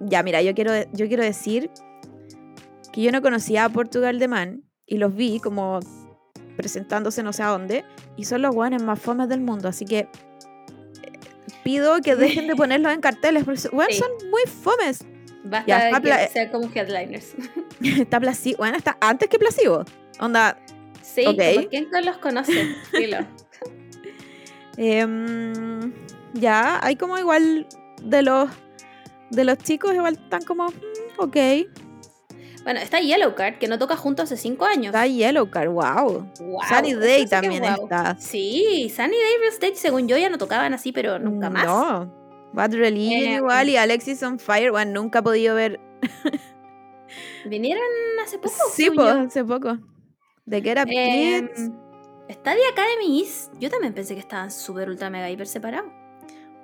ya, mira, yo quiero, yo quiero decir que yo no conocía a Portugal de Man y los vi como presentándose no sé a dónde y son los guanes más fomes del mundo, así que eh, pido que dejen de ponerlos en carteles porque weón, Sí. son muy fomes. Basta Ya, de que pla- sea como headliners. está Placebo, bueno, está antes que Placebo. Onda, Sí, Ok. como quién no los conoce. Filo. Em, ya, hay como igual de los de los chicos, igual están como, mm, ok. Bueno, está Yellowcard, que no toca juntos hace cinco años. Está Yellowcard, wow. Wow, Sunny Day también wow. está. Sí, Sunny Day Real Estate, según yo, ya no tocaban así, pero nunca más. No. Bad Religion Eh, igual y Alexis on Fire, bueno, nunca he podido ver. Vinieron hace poco. sí, po, hace poco. De Get Up Kids. Stadia Academy East, yo también pensé que estaban súper ultra mega hiper separados.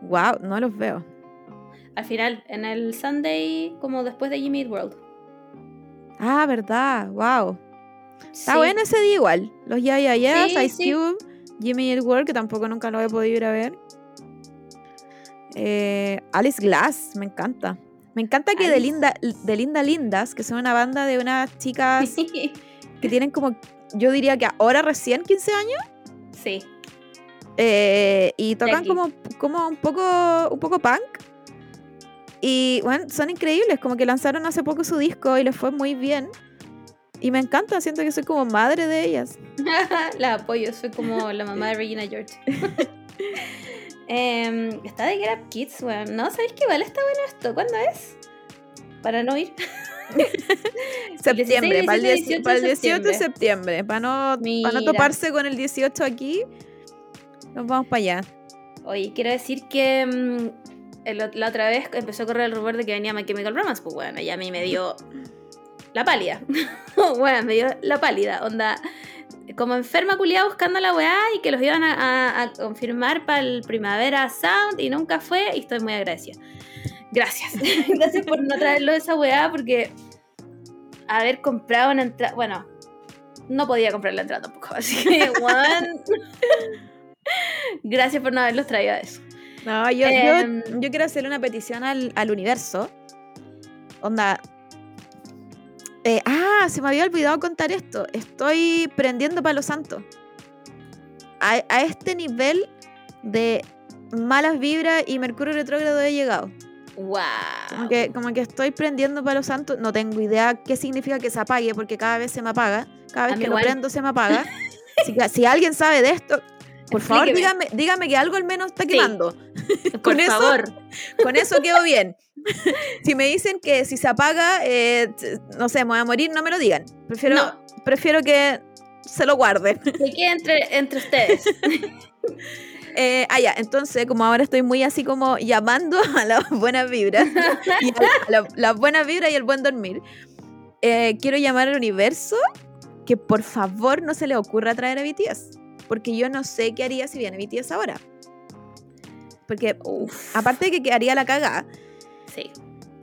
Wow, no los veo. Al final, en el Sunday, como después de Jimmy Eat World. Ah, verdad, wow. Está bueno ese día igual. Los Ya Ya Yeahs, Sí, Ice sí. Cube, Jimmy Eat World, que tampoco nunca lo he podido ir a ver. Eh, Alice Glass, me encanta. Me encanta que de. Linda, de Linda Lindas, que son una banda de unas chicas que tienen como, yo diría que ahora recién 15 años, sí. eh, y tocan como, como un poco un poco punk. Y bueno, son increíbles, como que lanzaron hace poco su disco y les fue muy bien. Y me encanta, siento que soy como madre de ellas. la apoyo, soy como la mamá de Regina George. Em, está de Get Up Kids, weón. No, ¿sabéis qué igual está bueno esto? ¿Cuándo es? Para no ir. Septiembre, 16, para el 17, 18, para el 18 de septiembre, para no, para no toparse con el 18 aquí, nos vamos para allá. Oye, quiero decir que mm, el- la otra vez empezó a correr el rumor de que venía My Chemical Romance. Pues bueno, y a mí me dio la pálida. bueno, me dio la pálida. Onda, como enferma culiada buscando la weá y que los iban a, a- a confirmar para el Primavera Sound y nunca fue. Y estoy muy agradecida. Gracias. Gracias por no traerlo de esa weá porque haber comprado una entrada. Bueno, no podía comprar la entrada tampoco. Así que, weón. Gracias por no haberlos traído a eso. No, yo, Em. yo, yo quiero hacerle una petición al, al universo. Onda. eh, ah, se me había olvidado contar esto. Estoy prendiendo palo santo. A, a este nivel de malas vibras y Mercurio retrógrado he llegado. Wow. Como que, como que estoy prendiendo palo santo. No tengo idea qué significa que se apague, porque cada vez se me apaga. Cada vez que lo igual. prendo se me apaga. Que si alguien sabe de esto, por favor, dígame, dígame que algo al menos está Sí. quemando. Por con eso- favor. Con eso quedo bien. si me dicen que si se apaga, eh, no sé, me voy a morir, no me lo digan. Prefiero, No. prefiero que se lo guarden. Que quede entre, entre ustedes. Eh, ah, ya, entonces, como ahora estoy muy así como llamando a las buenas vibras, y a la- las buenas vibras y el buen dormir, eh, quiero llamar al universo que por favor no se le ocurra traer a BTS. Porque yo no sé qué haría si viene BTS ahora. Porque, Uf. aparte de que quedaría la cagada, Sí.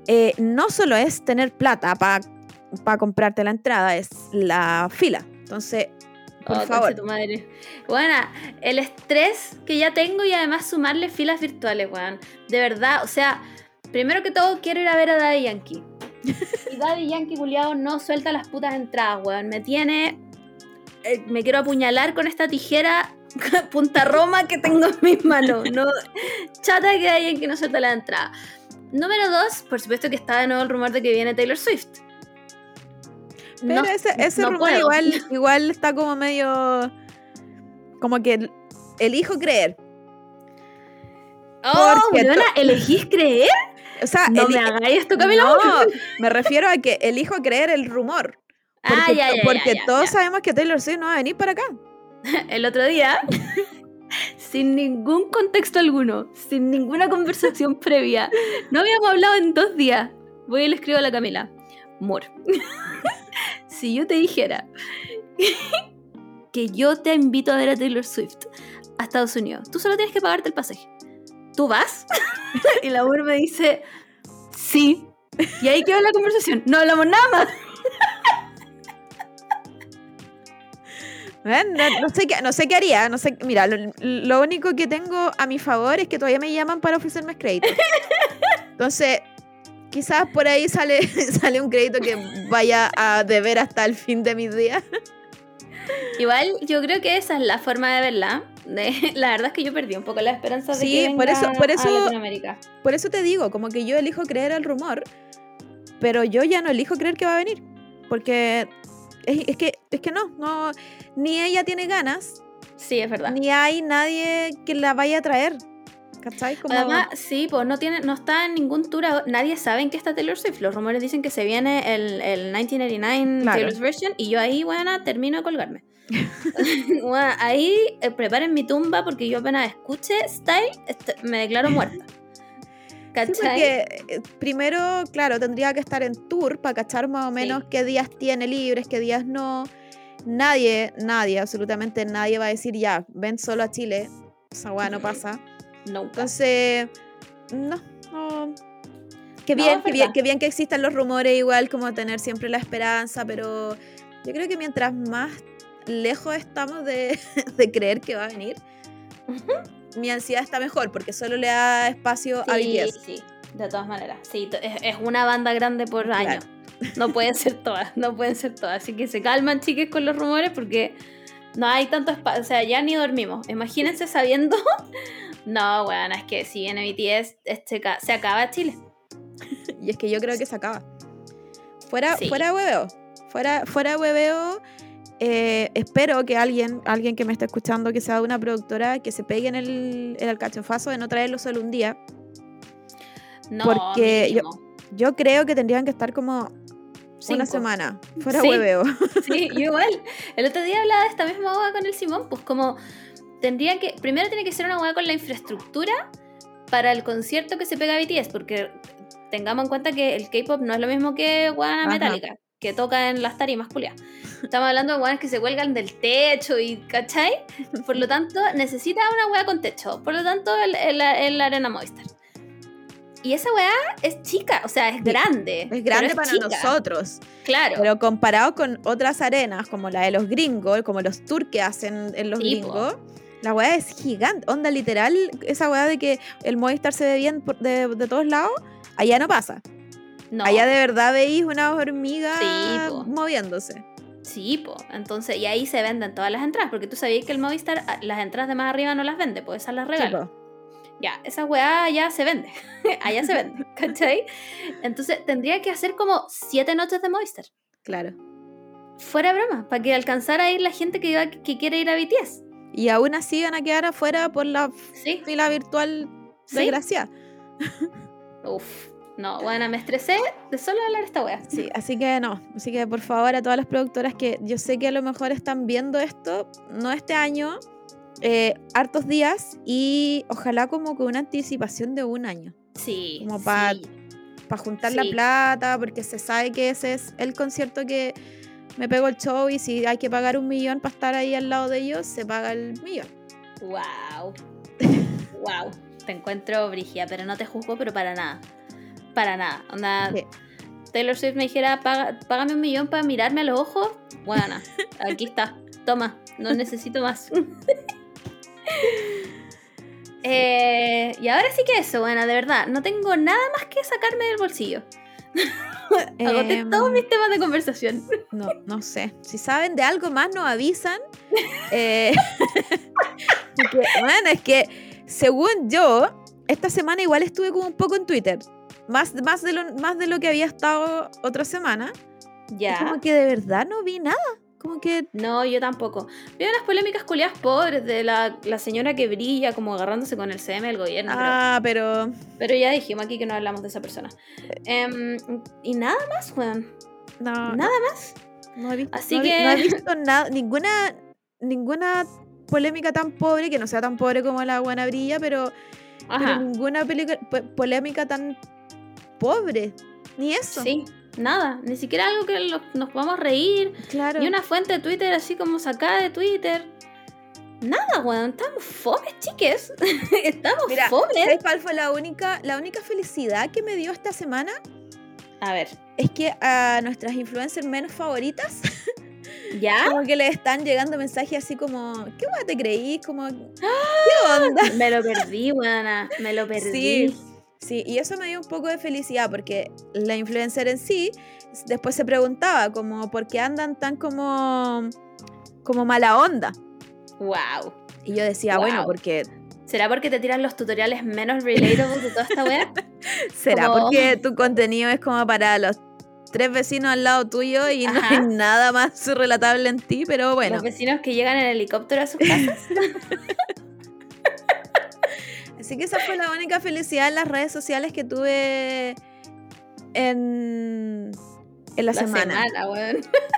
eh, no solo es tener plata para comprarte la entrada, es la fila. Entonces, por Oh, favor. tu madre. Bueno, el estrés que ya tengo y además sumarle filas virtuales, weón. De verdad, o sea, primero que todo quiero ir a ver a Daddy Yankee. Y Daddy Yankee, culiado, no suelta las putas entradas, weón. Me tiene. Eh, me quiero apuñalar con esta tijera punta Roma que tengo en mis manos. No, chata que Daddy Yankee no suelta la entrada. Número dos, por supuesto que está de nuevo el rumor de que viene Taylor Swift. Pero No- ese, ese no rumor puedo. igual, igual está como medio. Como que el- elijo creer. Oh, Porque ¿elegís creer? O sea, No me hagáis esto, Camila. No, me refiero a que elijo creer el rumor. Porque, ah, ya, ya, porque ya, todos sabemos que Taylor Swift no va a venir para acá. El otro día, sin ningún contexto alguno, sin ninguna conversación previa, no habíamos hablado en dos días. Voy y le escribo a la Camila. Amor, si yo te dijera que yo te invito a ver a Taylor Swift a Estados Unidos. Tú solo tienes que pagarte el pasaje. ¿Tú vas? y la mujer me dice, sí. Y ahí quedó la conversación. No hablamos nada más. No, no sé qué, no sé qué haría. No sé, mira, lo, lo único que tengo a mi favor es que todavía me llaman para ofrecerme crédito. Entonces, quizás por ahí sale, sale un crédito que vaya a deber hasta el fin de mis días. Igual yo creo que esa es la forma de verla. De- la verdad es que yo perdí un poco la esperanza de Sí, que por venga eso- por a eso- Latinoamérica. Por eso te digo, como que yo elijo creer al rumor, pero yo ya no elijo creer que va a venir. Porque es, es que, es que no, no, ni ella tiene ganas, Sí, es verdad. ni hay nadie que la vaya a traer. ¿Cachai? Como, Además, sí, pues no tiene, no está en ningún tour. Nadie sabe en qué está Taylor Swift. Los rumores dicen que se viene el, el 1989 Claro. Taylor's version y yo ahí, bueno, termino de colgarme. Bueno, ahí eh, preparen mi tumba porque yo apenas escuche Style, me declaro muerta. Sí, ¿Cachai? porque eh, primero, claro, tendría que estar en tour para cachar más o menos Sí. qué días tiene libres, qué días no. Nadie, nadie, absolutamente nadie va a decir ya, ven solo a Chile. Esa weá no pasa. Nunca. Entonces, no, no. Qué No, bien, es qué bien, qué bien que existan los rumores, igual como tener siempre la esperanza, pero yo creo que mientras más lejos estamos de, de creer que va a venir, mi ansiedad está mejor, porque solo le da espacio a BTS. sí, de todas maneras. Sí, es, es una banda grande por Claro. año. No pueden ser todas, no pueden ser todas. Así que se calman, chiques, con los rumores porque no hay tanto espacio. O sea, ya ni dormimos. Imagínense sabiendo. No, bueno, es que si viene BTS, este ca- se acaba Chile. Y es que yo creo que se acaba. Fuera, Sí. fuera hueveo. Fuera, fuera hueveo. Eh, espero que alguien, alguien que me esté escuchando, que sea de una productora, que se pegue en el, en el cachofazo de no traerlo solo un día. No, Porque yo- creo que tendrían que estar como una semana. Fuera Sí. hueveo. Sí, igual. El otro día hablaba de esta misma hueá con el Simón, pues como tendría que, primero tiene que ser una hueá con la infraestructura para el concierto que se pega a BTS, porque tengamos en cuenta que el K-pop no es lo mismo que hueá metálica, que toca en las tarimas, culiadas. Estamos hablando de hueones que se cuelgan del techo y, ¿cachai? Por lo tanto, necesita una hueá con techo, por lo tanto, el, el- el Arena Movistar. Y esa hueá es chica, o sea, es grande. Es grande para chica, nosotros. Claro. Pero comparado con otras arenas, como la de los gringos, como los tours que hacen en los Sí, po. gringos, la weá es gigante. Onda literal, esa weá de que el Movistar se ve bien de, de todos lados, allá no pasa. No. Allá de verdad veis una hormiga Sí, moviéndose. Sí, po. Entonces, y ahí se venden todas las entradas, porque tú sabías que el Movistar ah, las entradas de más arriba no las vende, pues esas las Sí, regala. ya, esa weá ya se vende. allá se vende, ¿cachai? Entonces, tendría que hacer como siete noches de Movistar. Claro. Fuera broma, para que alcanzara a ir la gente que, iba- que quiere ir a BTS. Y aún así van a quedar afuera por la Sí, fila virtual Sí. desgraciada. Uf. No, bueno, me estresé de solo hablar esta weá. Sí, así que no. Así que por favor a todas las productoras que yo sé que a lo mejor están viendo esto, no este año, eh, hartos días y ojalá como con una anticipación de un año. Sí. Como sí. Para juntar la plata, porque se sabe que ese es el concierto que me pego el show y si hay que pagar un millón para estar ahí al lado de ellos, se paga el millón. Wow. wow. Te encuentro brigia, pero no te juzgo, pero para nada. Para nada. Onda, Sí. Taylor Swift me dijera, "Paga- págame un millón para mirarme a los ojos. Bueno, aquí está. Toma, no necesito más. Eh, y ahora sí que eso, bueno, de verdad, no tengo nada más que sacarme del bolsillo. Agoté Em, todos mis temas de conversación. No, no sé. Si saben de algo más, nos avisan. Eh, porque, bueno, es que según yo, esta semana igual estuve como un poco en Twitter. Más, más, de, lo, más de lo que había estado otra semana. Ya. como que de verdad no vi nada. Como que. No, yo tampoco. Vi unas polémicas culiadas pobres de la, la señora que brilla como agarrándose con el CM del gobierno. Ah, pero. Pero ya dijimos aquí que no hablamos de esa persona. Em, y nada más, weón. No, Nada más. no he visto, Así no que- no he visto nada. Ninguna, ninguna polémica tan pobre, que no sea tan pobre como la buena brilla, pero, pero ninguna polémica tan pobre. Ni eso. Sí, nada. Ni siquiera algo que lo- nos podamos reír. Claro. Ni una fuente de Twitter así como sacada de Twitter. Nada, weón. Estamos fomes, chiques. Estamos Mira, fomes. ¿sabes cuál fue la única, la única felicidad que me dio esta semana? A ver, Es que a nuestras influencers menos favoritas, ¿ya? como que les están llegando mensajes así como, ¿qué guay te creí? Como, ¿qué onda? Me lo perdí, weona. Me lo perdí. Sí. Sí, y eso me dio un poco de felicidad porque la influencer en sí después se preguntaba como por qué andan tan como como mala onda. Wow. Y yo decía, bueno, Wow. porque ¿Será porque te tiran los tutoriales menos relatables de toda esta wea? será Como- porque tu contenido es como para los tres vecinos al lado tuyo y no Ajá. hay nada más relatable en ti, pero bueno. Los vecinos que llegan en helicóptero a sus casas. Así que esa fue la única felicidad en las redes sociales que tuve en, en la, semana. weón.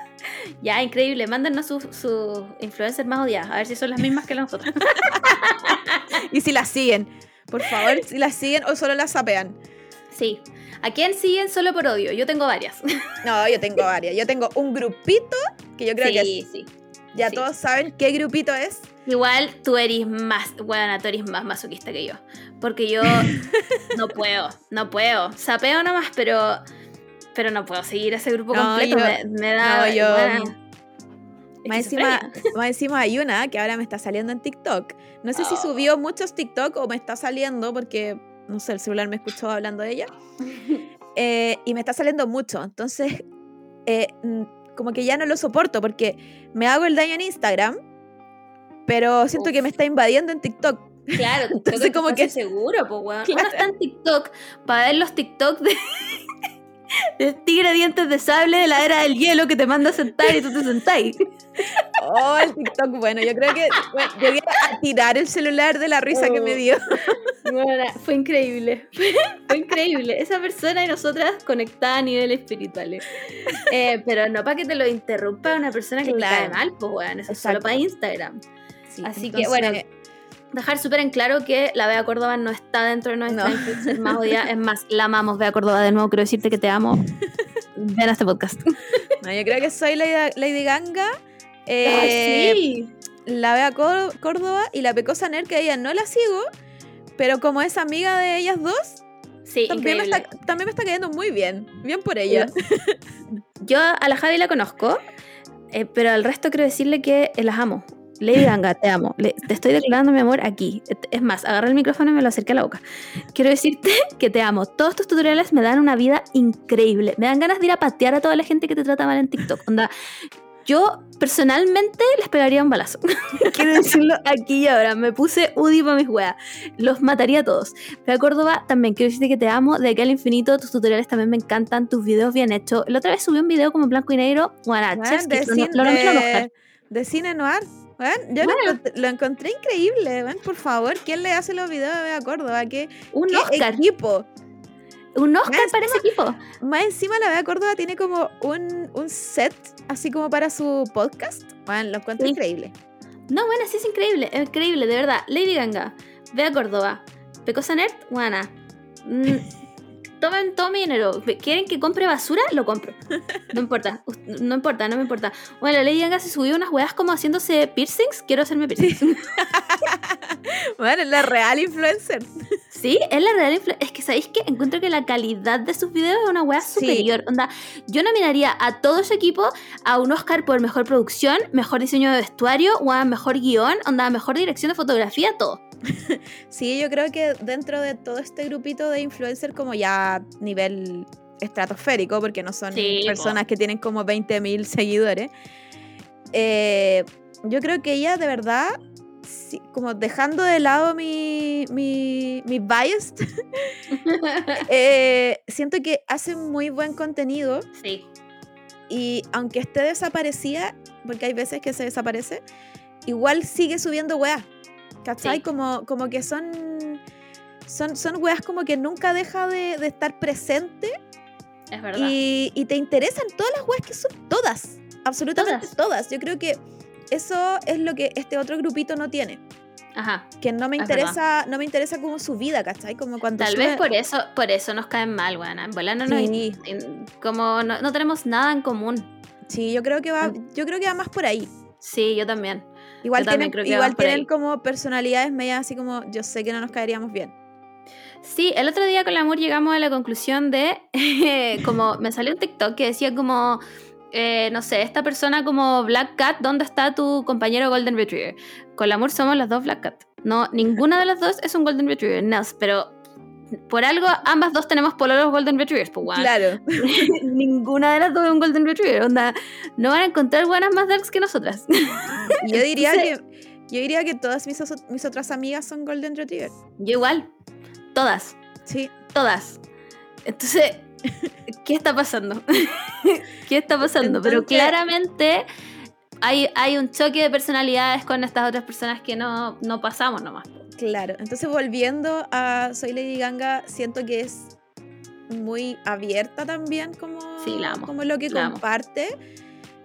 ya, increíble. Mándennos sus sus influencers más odiadas. A ver si son las mismas que nosotros. Y si las siguen, por favor, si las siguen o solo las sapean. sí. ¿A quién siguen solo por odio? Yo tengo varias. No, yo tengo varias. Yo tengo un grupito que yo creo que sí, sí. Ya sí. todos saben qué grupito es. Igual tú eres más, bueno, tú eres más masoquista que yo. Porque yo no puedo, no puedo. Sapeo nomás, pero, pero no puedo seguir ese grupo No, completo. yo- me, me da. no, yo- bueno, Más encima, más encima hay una que ahora me está saliendo en TikTok. No sé si Oh. subió muchos TikTok o me está saliendo porque, no sé, el celular me escuchó hablando de ella. Eh, y me está saliendo mucho. Entonces, eh, como que ya no lo soporto porque me hago el daño en Instagram, pero siento que me está invadiendo en TikTok. Claro, Entonces, entonces como que seguro, pues weón. Claro. Uno está en TikTok para ver los TikTok de, de tigre dientes de sable de la era del hielo que te manda a sentar y tú te sentáis. Oh, el TikTok, bueno, yo creo que bueno, llegué a tirar el celular de la risa que me Oh. dio. Bueno, fue increíble. Fue increíble. Esa persona y nosotras conectadas a niveles espirituales. Eh, pero no para que te lo interrumpa una persona que Claro. te cae mal, pues weón. Eso es solo para Instagram. Sí, Así que, bueno, Dejar súper en claro que la Bea Córdoba no está dentro de nuestra No. más odiada. Es más, la amamos, Bea Córdoba. De nuevo, quiero decirte que te amo. Ven a este podcast. no, yo creo que soy Lady, Lady Ganga. eh, Ay, sí. la Bea Cór- Córdoba y la Pecosa Ner, que a ella no la sigo, pero como es amiga de ellas dos, Sí, también me, está, también me está cayendo muy bien. Bien por ella. Yo a la Javi la conozco, eh, pero al resto quiero decirle que eh, las amo. Lady Ganga, te amo. Le- te estoy declarando mi amor aquí. Es más, agarré el micrófono y me lo acerqué a la boca. Quiero decirte que te amo. Todos tus tutoriales me dan una vida increíble. Me dan ganas de ir a patear a toda la gente que te trata mal en TikTok. Onda, yo personalmente les pegaría un balazo. Quiero decirlo aquí y ahora. Me puse UDI para mis weas. Los mataría a todos. Pero Córdoba, también quiero decirte que te amo. De aquí al infinito, tus tutoriales también me encantan. Tus videos bien hechos. La otra vez subí un video como en blanco y negro. Bueno, Weón, chef's de, de- de cine noir. Weón, yo lo, Bueno. encontré, lo encontré increíble. weón, por favor, ¿quién le hace los videos Bea Córdoba? ¿Qué, Un qué Oscar. equipo? Un Oscar Más para ese equipo. Más encima la Bea Córdoba tiene como un, un set así como para su podcast. Bueno, lo encuentro Sí. increíble. No, bueno, sí es increíble. Es increíble, de verdad. Lady Ganga, Bea Córdoba, Pecosa Nerd, Juana. Mm, tomen todo mi dinero. ¿Quieren que compre basura? Lo compro. No importa. No importa, no me importa. Bueno, Lady Ganga se subió unas weas como haciéndose piercings. Quiero hacerme piercings. Bueno, es la real influencer. Sí, es la real influ- Es que sabéis que encuentro que la calidad de sus videos es una Sí. superior. Onda, yo nominaría a todo su equipo a un Oscar por mejor producción, mejor diseño de vestuario, o a mejor guion, onda, mejor dirección de fotografía, todo. Sí, yo creo que dentro de todo este grupito de influencers como ya nivel estratosférico, porque no son Sí, po. personas que tienen como 20.000 seguidores, eh, yo creo que ella de verdad, sí, como dejando de lado mi, mi, mi bias, eh, siento que hace muy buen contenido Sí. y aunque esté desaparecida, porque hay veces que se desaparece, igual sigue subiendo weas. ¿Cachai? Sí. Como, como que son, son, son weas como que nunca deja de, de estar presente Es verdad. y, y te interesan todas las weas que son todas, absolutamente todas. Todas. Yo creo que eso es lo que este otro grupito no tiene. Ajá. Que no me Es interesa, no me interesa como su vida, ¿cachai? Como cuando Tal sube- vez por eso, por eso nos caen mal, weón. En volar no nos- Sí. como no, no tenemos nada en común. Sí, yo creo que va, yo creo que va más por ahí. Sí, yo también. Igual Yo también tienen, que igual tienen como personalidades medias así como yo sé que no nos caeríamos bien. Sí, el otro día con el amor llegamos a la conclusión de, como me salió un TikTok que decía como, eh, no sé, esta persona como Black Cat, ¿dónde está tu compañero Golden Retriever? Con el amor somos las dos Black Cat. No, ninguna de las dos es un Golden Retriever, no, pero por algo ambas dos tenemos pololos Golden Retrievers, pues weón. Claro. Ninguna de las dos es un Golden Retriever, onda, no van a encontrar buenas más darks que nosotras. Yo diría Entonces- que yo diría que todas mis, mis otras amigas son Golden Retriever. Yo igual, todas. Sí. todas. Entonces, ¿qué está pasando? ¿Qué está pasando? Pero claramente hay, hay un choque de personalidades con estas otras personas que no, no pasamos nomás. Claro, entonces volviendo a Soy Lady Ganga, siento que es muy abierta también como, Sí, la amo, como lo que la amo. comparte.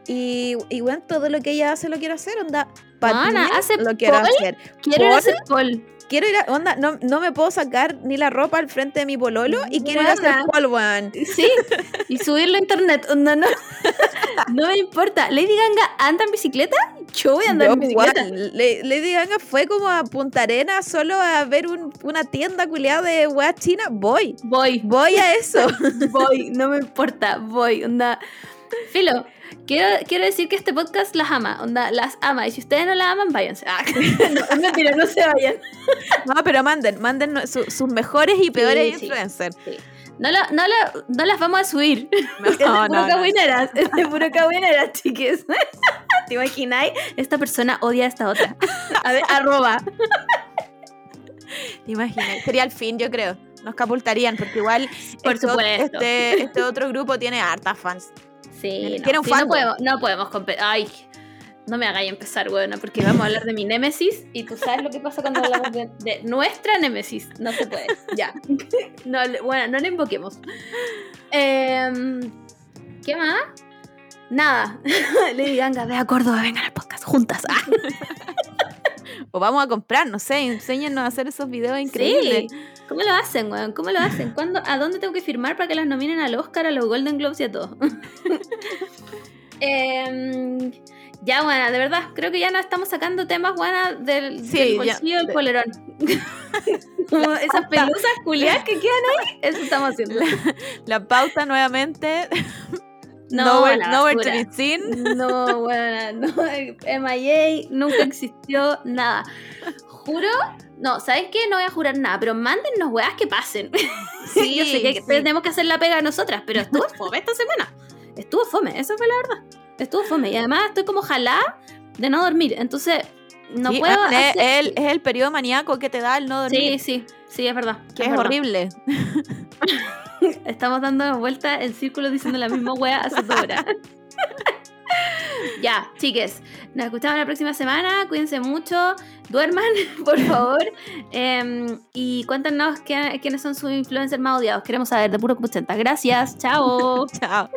Y, y bueno, todo lo que ella hace lo quiero hacer, onda. Mana, patiné, hace lo quiero hacer. Quiero hacer pole. Quiero ir a, onda, no, no me puedo sacar ni la ropa al frente de mi pololo y quiero ir a hacer weón. Sí, y subirlo a internet. onda, no, no me importa. Lady Ganga anda en bicicleta. Yo voy a andar en bicicleta. Le- Lady Ganga fue como a Punta Arena solo a ver un- una tienda culiada de weas china. Voy, Voy. voy a eso. voy, no me importa, voy, onda. Filo, quiero, quiero decir que este podcast las ama, onda, las ama. Y si ustedes no la aman, váyanse. Ah, no, mentira, no se vayan. No, pero manden, manden su- sus mejores y peores sí. influencers. No, la- no, la- no las vamos a subir. es de No, puro no, no. cagüineras, es de puro cagüineras, chiques. ¿Te imagináis? Esta persona odia a esta otra. A ver, arroba. ¿Te imaginas? Sería el fin, yo creo. Nos capultarían, porque igual Por este, supuesto. Este, este otro grupo tiene hartas fans. Sí, no, Tiene un sí, no fandom. podemos, no podemos competir. Ay, no me hagáis empezar, bueno, porque vamos a hablar de mi némesis y tú sabes lo que pasa cuando hablamos de, de nuestra némesis. No se puede. Ya. No, bueno, no le invoquemos. Em, ¿Qué más? Nada. Lady Ganga, ve a Córdoba, vengan al podcast juntas. Ah, O vamos a comprar, no sé, enséñennos a hacer esos videos increíbles. Sí. ¿Cómo lo hacen, weón? ¿Cómo lo hacen? ¿Cuándo, ¿A dónde tengo que firmar para que las nominen al Oscar, a los Golden Globes y a todo? Em, ya, bueno, de verdad, creo que ya no estamos sacando temas, buenas del, Sí, del ya. bolsillo del polerón. Como esas pelusas culiadas que quedan ahí, eso estamos haciendo. La pauta nuevamente. No, nowhere, la nowhere to be seen. No, bueno, no, MIA nunca existió nada. Juro, no, ¿sabes qué? No voy a jurar nada, pero mándennos weas que pasen. Sí, Yo sé que sí. tenemos que hacer la pega nosotras, pero estuvo fome esta semana. Estuvo fome, eso fue la verdad. Estuvo fome. Y además estoy como jalada de no dormir. Entonces, no Sí, puedo. man, es, hacer- el, es el periodo maníaco que te da el no Sí, dormir. sí, sí, es verdad. que es, verdad. horrible. Estamos dando vueltas en círculo diciendo la misma wea hace dos horas. ya, chiques. Nos escuchamos la próxima semana. Cuídense mucho. Duerman, por favor. Em, y cuéntanos qué- quiénes son sus influencers más odiados. Queremos saber de puro 80. Gracias. Chao. Chao.